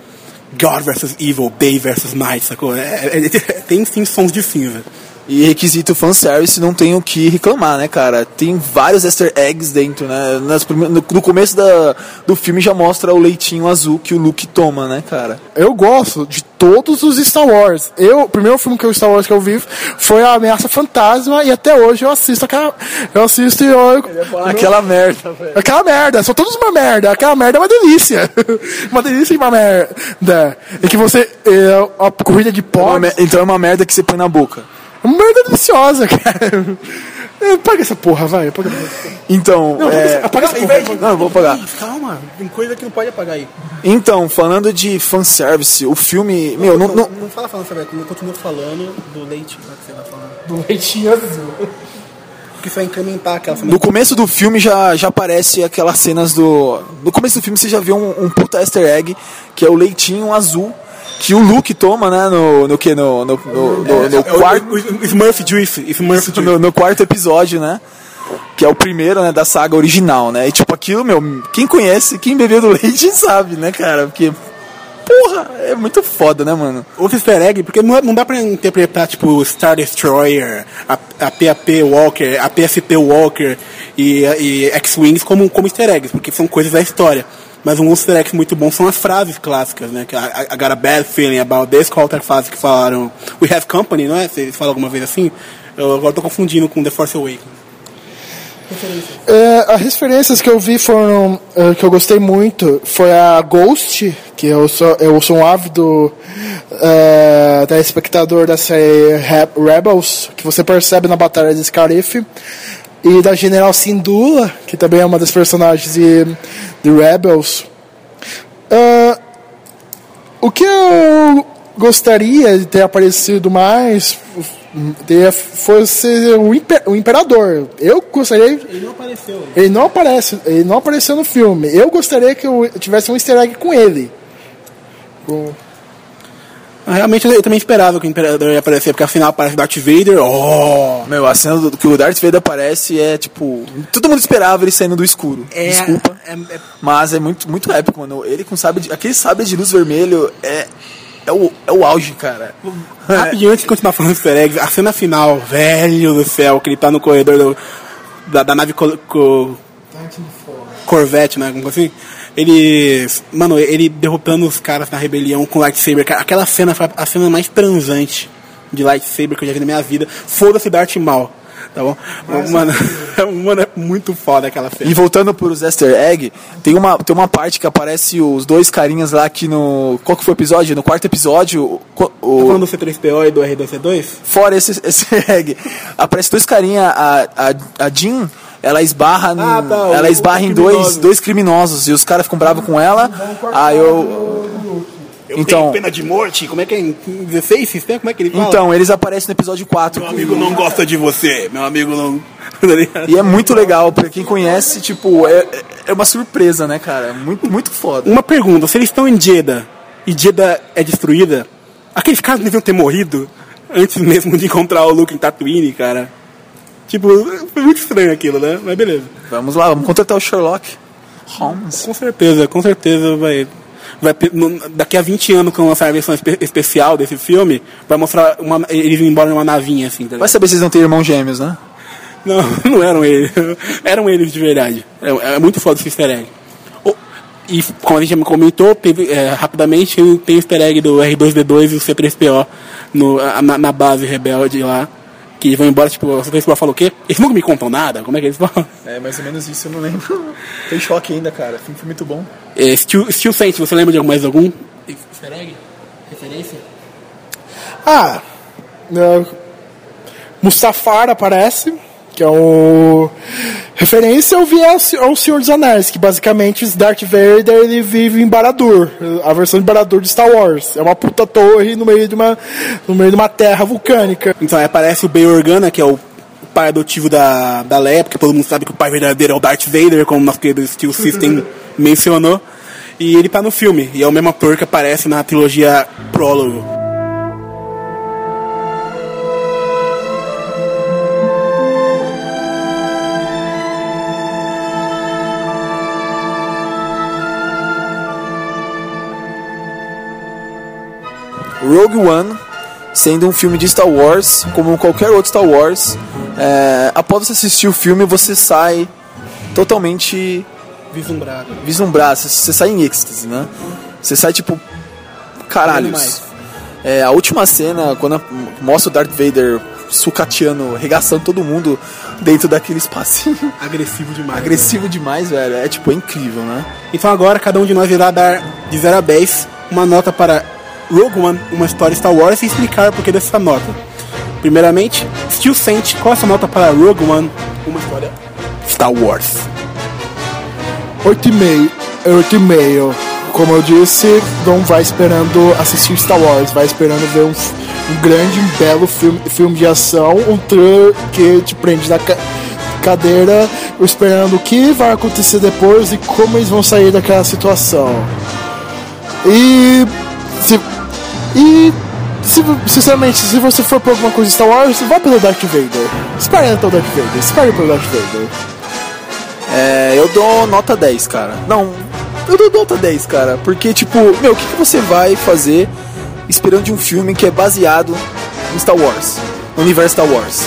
God versus Evil, Day versus Night, sacou? É, é- é- tem sim sons de cinza. E requisito fanservice não tem o que reclamar, né, cara? Tem vários easter eggs dentro, né? Nas prime- no, começo da, do filme já mostra o leitinho azul que o Luke toma, né, cara? Eu gosto de todos os Star Wars. Eu, o primeiro filme que eu Star Wars que eu vi foi a Ameaça Fantasma e até hoje eu assisto aquela, eu assisto e eu, Aquela merda, velho. aquela merda, são todos uma merda. Aquela merda é uma delícia. uma delícia e uma merda. E que você é, a corrida de É uma pó Então é uma merda que você põe na boca. Uma merda deliciosa, cara. Paga essa porra, vai. Paga. Então, é... Apaga essa porra. Não, eu vou pagar. Calma, tem coisa que não pode apagar aí. Então, falando de fanservice, o filme... Meu, não, não, não fala? Eu continuo falando do leite lá que você tá falando. Do leitinho azul. Porque isso vai incrementar aquela No começo do filme já, já aparece aquelas cenas do. No começo do filme você já vê um, um puta easter egg, que é o leitinho azul que o Luke toma, né? No, no que? No, no, no, no- no quarto. O, o, o Smurf Juice. Smurf Juice. No, no quarto episódio, né? Que é o primeiro, né, da saga original, né? E tipo, aquilo, meu, quem conhece, quem bebeu do leite sabe, né, cara? Porque. Porra, é muito foda, né, mano? Outro easter egg, porque não, é- não dá pra interpretar, tipo, Star Destroyer, a, a PAP Walker, a PSP Walker e, e X-Wings como, como easter eggs, porque são coisas da história. Mas um easter egg muito bom são as frases clássicas, né? I, I got a bad feeling about this, qual outra frase que falaram We have company, não é? Vocês falam alguma vez assim? Eu agora tô confundindo com The Force Awakens. É, as referências que eu vi foram é, que eu gostei muito foi a Ghost, que eu sou, eu sou um ávido é, telespectador da série Re- Rebels, que você percebe na Batalha de Scarif, e da General Syndulla, que também é uma das personagens de, de Rebels. É, o que eu gostaria de ter aparecido mais teria- fosse o, imper- o Imperador. Eu gostaria. Ele não apareceu. Ele não aparece, ele não apareceu no filme. Eu gostaria que eu tivesse um easter egg com ele. Com- Realmente eu também esperava que o Imperador ia aparecer, porque afinal aparece Darth Vader. Oh! Meu, a cena do, que o Darth Vader aparece é tipo. Todo mundo esperava ele saindo do escuro. Desculpa. É, é- Mas é muito, muito épico, mano. Ele com sabre de, aquele sabre de luz vermelho é é o, é o auge, cara. Rapidinho, antes de continuar falando easter eggs, a cena final, velho do céu, que ele tá no corredor do- da, da nave co, co- Corvette, né? Como assim? Ele. Mano, ele derrotando os caras na rebelião com lightsaber. Aquela cena foi a cena mais transante de lightsaber que eu já vi na minha vida. Foda-se Darth Maul. Tá bom? Mano, mano, é muito foda aquela cena. E voltando pros Easter Egg, tem uma, tem uma parte que aparece os dois carinhas lá que no. Qual que foi o episódio? No quarto episódio, o, Tá o- falando do C3PO e do R2C2? fora esse, esse egg, aparece dois carinha, a, a, a Jean, ela esbarra, Ah, tá, ela esbarra em dois, criminoso. dois criminosos e os caras ficam bravos com ela. Aí eu. Eu Então- tenho pena de morte. Como é que é? Em 16 sistema? Como é que ele fala? Então, eles aparecem no episódio 4. Meu amigo não gosta de você. Meu amigo não. Tá? E é muito legal, pra quem conhece, tipo, é, é uma surpresa, né, cara? Muito, muito foda. Uma pergunta: se eles estão em Jeddah e Jeddah é destruída, aqueles caras deviam ter morrido antes mesmo de encontrar o Luke em Tatooine, cara. Tipo, foi muito estranho aquilo, né? Mas beleza. Vamos lá, vamos contratar o Sherlock Holmes. Com certeza, com certeza vai. vai daqui a 20 anos, quando lançar a versão espe- especial desse filme, vai mostrar uma, eles indo embora numa navinha, assim, tá? Vai saber se eles não têm irmãos gêmeos, né? Não, não eram eles. Eram eles de verdade. É, é muito foda esse easter egg. O- E como a gente já me comentou, teve, é, rapidamente tem o easter egg do R2D2 e o C3PO no, na, na base rebelde lá. Que vão embora, tipo, o C3PO falou o quê? Eles nunca me contam nada? Como é que eles falam? É, mais ou menos isso, eu não lembro. Tem choque ainda, cara. Foi muito bom. É, Steel, Steel Saint, você lembra de mais algum? Easter egg? Referência? Ah, né, Mustafar aparece, que é o. Referência ao viés ao Senhor dos Anéis, que basicamente Darth Vader ele vive em Baradur, a versão de Baradur de Star Wars. É uma puta torre no meio de uma, no meio de uma terra vulcânica. Então aí aparece o Bail Organa, que é o pai adotivo da, da Leia, porque todo mundo sabe que o pai verdadeiro é o Darth Vader, como nosso querido Steel System mencionou. E ele tá no filme, e é o mesmo ator que aparece na trilogia Prólogo. Rogue One, sendo um filme de Star Wars, como qualquer outro Star Wars, é, após você assistir o filme, você sai totalmente Vislumbrado. vislumbrado, você, sai em êxtase, né? Você sai tipo, caralhos. É, a última cena, quando mostra o Darth Vader sucateando, regaçando todo mundo dentro daquele espacinho. Agressivo demais. Agressivo demais, velho. É tipo, é incrível, né? Então agora cada um de nós irá dar de 0 a 10 uma nota para Rogue One, uma história Star Wars, e explicar o porquê dessa nota. Primeiramente, Steel Saint, qual é a sua nota para Rogue One, uma história Star Wars? 8,5. 8,5. Como eu disse, não vai esperando assistir Star Wars, vai esperando ver um, um grande, belo filme, filme de ação, um trailer que te prende ca- cadeira, esperando o que vai acontecer depois e como eles vão sair daquela situação. E. Se, e. Se, sinceramente, se você for por alguma coisa de Star Wars, vá pelo Darth Vader. Espere então Darth Vader, espere pelo Darth Vader. É, eu dou nota 10, cara. Não, eu dou nota 10, cara. Porque, tipo, meu, o que, que você vai fazer esperando de um filme que é baseado em Star Wars? No universo Star Wars?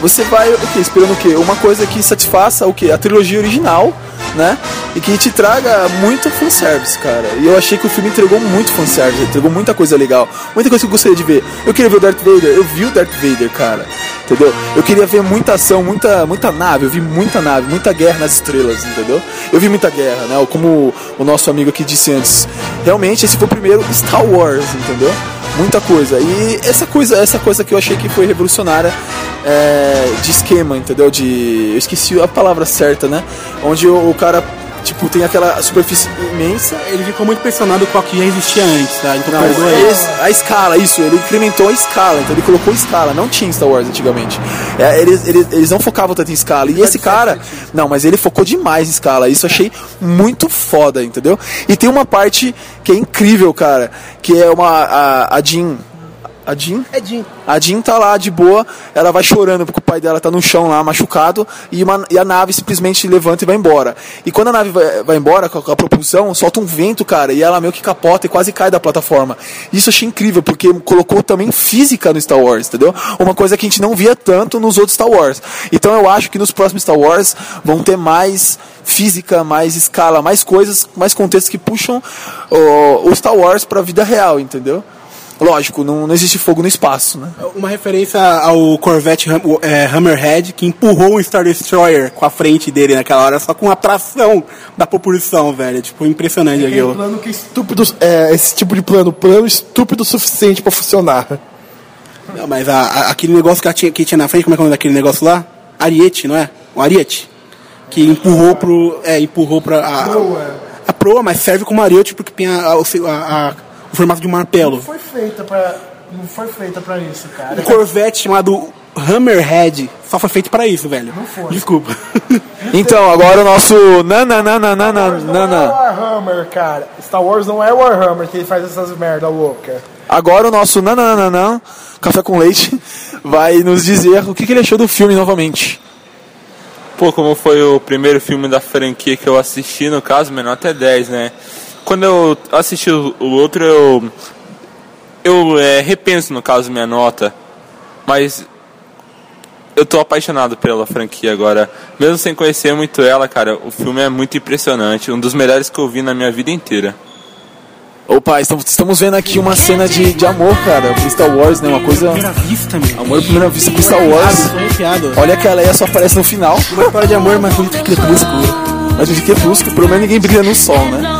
Você vai, o quê? Esperando o quê? Uma coisa que satisfaça o quê? A trilogia original, né? E que te traga muito fanservice, cara. E eu achei que o filme entregou muito fanservice, entregou muita coisa legal. Muita coisa que eu gostaria de ver. Eu queria ver o Darth Vader, eu vi o Darth Vader, cara. Entendeu? Eu queria ver muita ação, muita, muita nave, eu vi muita nave, muita guerra nas estrelas, entendeu? Eu vi muita guerra, né? Como o nosso amigo aqui disse antes. Realmente, esse foi o primeiro Star Wars, entendeu? Muita coisa. E essa coisa, essa coisa que eu achei que foi revolucionária é, de esquema, entendeu? De. Eu esqueci a palavra certa, né? Onde o, o cara, tipo, tem aquela superfície imensa. Ele ficou muito impressionado com o que já existia antes, tá? Então Não, perdoa ele. eles- a escala, isso, ele incrementou a escala, então ele colocou escala, não tinha Star Wars antigamente. É, eles, eles, eles não focavam tanto em escala. E esse cara, não, mas ele focou demais em escala. Isso eu achei muito foda, entendeu? E tem uma parte que é incrível, cara, que é uma. A, a Jean. A Jean? É Jim. A Jean tá lá de boa, ela vai chorando porque o pai dela tá no chão lá, machucado, e, uma- e a nave simplesmente levanta e vai embora. E quando a nave vai, vai embora com a, com a propulsão, solta um vento, cara, e ela meio que capota e quase cai da plataforma. Isso eu achei incrível, porque colocou também física no Star Wars, entendeu? Uma coisa que a gente não via tanto nos outros Star Wars. Então eu acho que nos próximos Star Wars vão ter mais física, mais escala, mais coisas, mais contextos que puxam o, o Star Wars pra vida real, entendeu? Lógico, não, não existe fogo no espaço, né? Uma referência ao Corvette Hum- o, é, Hammerhead, que empurrou um Star Destroyer com a frente dele naquela hora, só com a tração da propulsão, velho. Tipo, impressionante Aquele aquilo. plano que é estúpido, é, esse tipo de plano, plano estúpido o suficiente pra funcionar. Não, mas a- a- aquele negócio que, tinha, que tinha na frente, como é que é o nome daquele negócio lá? Ariete, não é? Um ariete. Que empurrou pro. É, empurrou pra. A, a proa, mas serve como ariete porque tem a, o, a- a- o formato de um martelo. Não foi feita pra. Não foi feita pra isso, cara. Um Corvette chamado Hammerhead só foi feito pra isso, velho. Não foi. Desculpa. Então, agora o nosso nananana Não é Warhammer, cara. Star Wars não é Warhammer que ele faz essas merda louca. Agora o nosso nananana café com leite vai nos dizer o que, que ele achou do filme novamente. Pô, como foi o primeiro filme da franquia que eu assisti, no caso, menor até 10, né? Quando eu assisti o outro, eu. Eu é, repenso, no caso, minha nota. Mas. Eu tô apaixonado pela franquia agora. Mesmo sem conhecer muito ela, cara, o filme é muito impressionante. Um dos melhores que eu vi na minha vida inteira. Opa, estamos, estamos vendo aqui uma cena de, de amor, cara, pro Star Wars, né? Uma coisa. Primeira vista. Amor à primeira vista pro Star Wars. Olha que a Leia só aparece no final. Uma história de amor, mas muito crepúsculo. Mas de crepúsculo, pelo menos ninguém brilha no sol, né?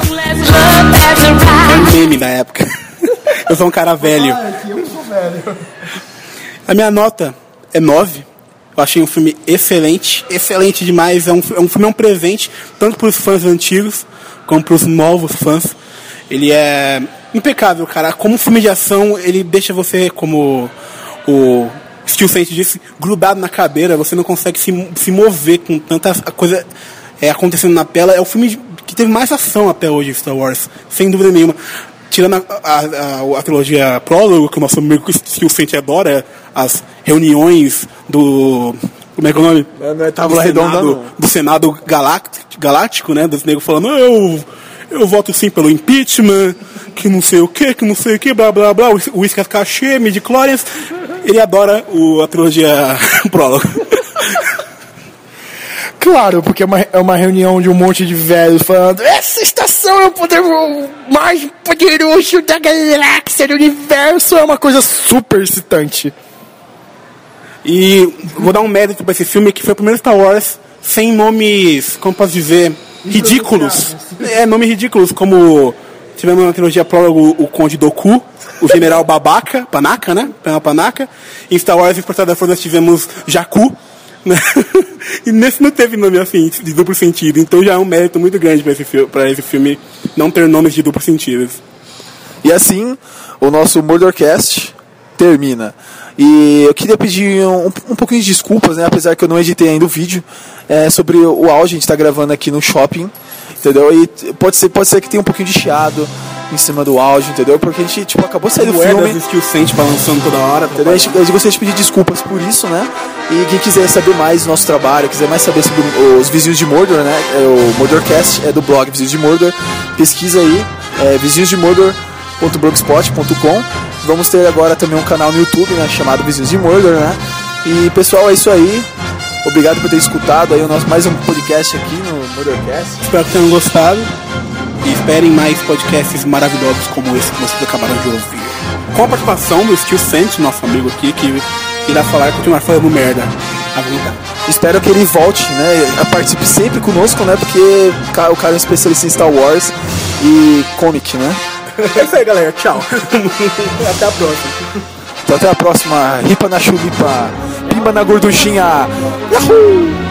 Um meme da época. Eu sou um cara velho. Eu sou velho. A minha nota é 9. Eu achei um filme excelente, excelente demais. É um, é um filme é um presente, tanto para os fãs antigos como para os novos fãs. Ele é impecável, cara. Como filme de ação, ele deixa você, como o Steel Saint disse, grudado na cadeira. Você não consegue se, se mover com tanta coisa é, acontecendo na tela. É o filme que teve mais ação até hoje, Star Wars, sem dúvida nenhuma. Tirando a, a, a, a trilogia Prólogo, que o nosso amigo Saint adora, as reuniões do. Como é que é o nome? Não é do tábua redonda, não. do Senado Galáctico, Galáctico, né? Dos negros falando, eu, eu voto sim pelo impeachment, que não sei o que, que não sei o que, blá blá blá, o Whisky Cachê, Midichlorians. Ele adora o, a trilogia Prólogo. Claro, porque é uma, é uma reunião de um monte de velhos falando essa estação é o poder mais poderoso da galáxia, do universo. É uma coisa super excitante. E vou dar um mérito pra esse filme, que foi o primeiro Star Wars sem nomes, como posso dizer, ridículos. É, nomes ridículos, como tivemos na trilogia prólogo o Conde Doku, o General Babaca, Panaca, né? Panaca. Em Star Wars Exportado da Força nós tivemos Jakku. E nesse não teve nome assim, de duplo sentido. Então já é um mérito muito grande pra esse, esse filme não ter nomes de duplo sentido. E assim, o nosso Mordorcast termina. E eu queria pedir um, um pouquinho de desculpas, né? Apesar que eu não editei ainda o vídeo, é, sobre o áudio, a gente está gravando aqui no shopping, entendeu? E pode ser, pode ser que tenha um pouquinho de chiado em cima do áudio, entendeu? Porque a gente, tipo, acabou de sair do filme. Steel Saint balançando toda hora. Entendeu? A, gente, a gente gostaria de pedir desculpas por isso, né? E quem quiser saber mais do nosso trabalho, quiser mais saber sobre os Vizinhos de Mordor, né? É o Mordorcast, é do blog Vizinhos de Mordor. Pesquisa aí, é vizinhosdemordor.blogspot.com. Vamos ter agora também um canal no YouTube, né? Chamado Vizinhos de Mordor, né? E pessoal, é isso aí. Obrigado por ter escutado aí o nosso mais um podcast aqui no Mordorcast. Espero que tenham gostado. E esperem mais podcasts maravilhosos como esse que vocês acabaram de ouvir. Com a participação do Steel Sant, nosso amigo aqui, que irá falar e continuar falando merda. À vontade. Espero que ele volte, né? Participe sempre conosco, né? Porque o cara é um especialista em Star Wars e comic, né? É isso aí, galera. Tchau. Até a próxima. Então até a próxima. Ripa na chulipa. Pimba na gorduchinha. Yahoo!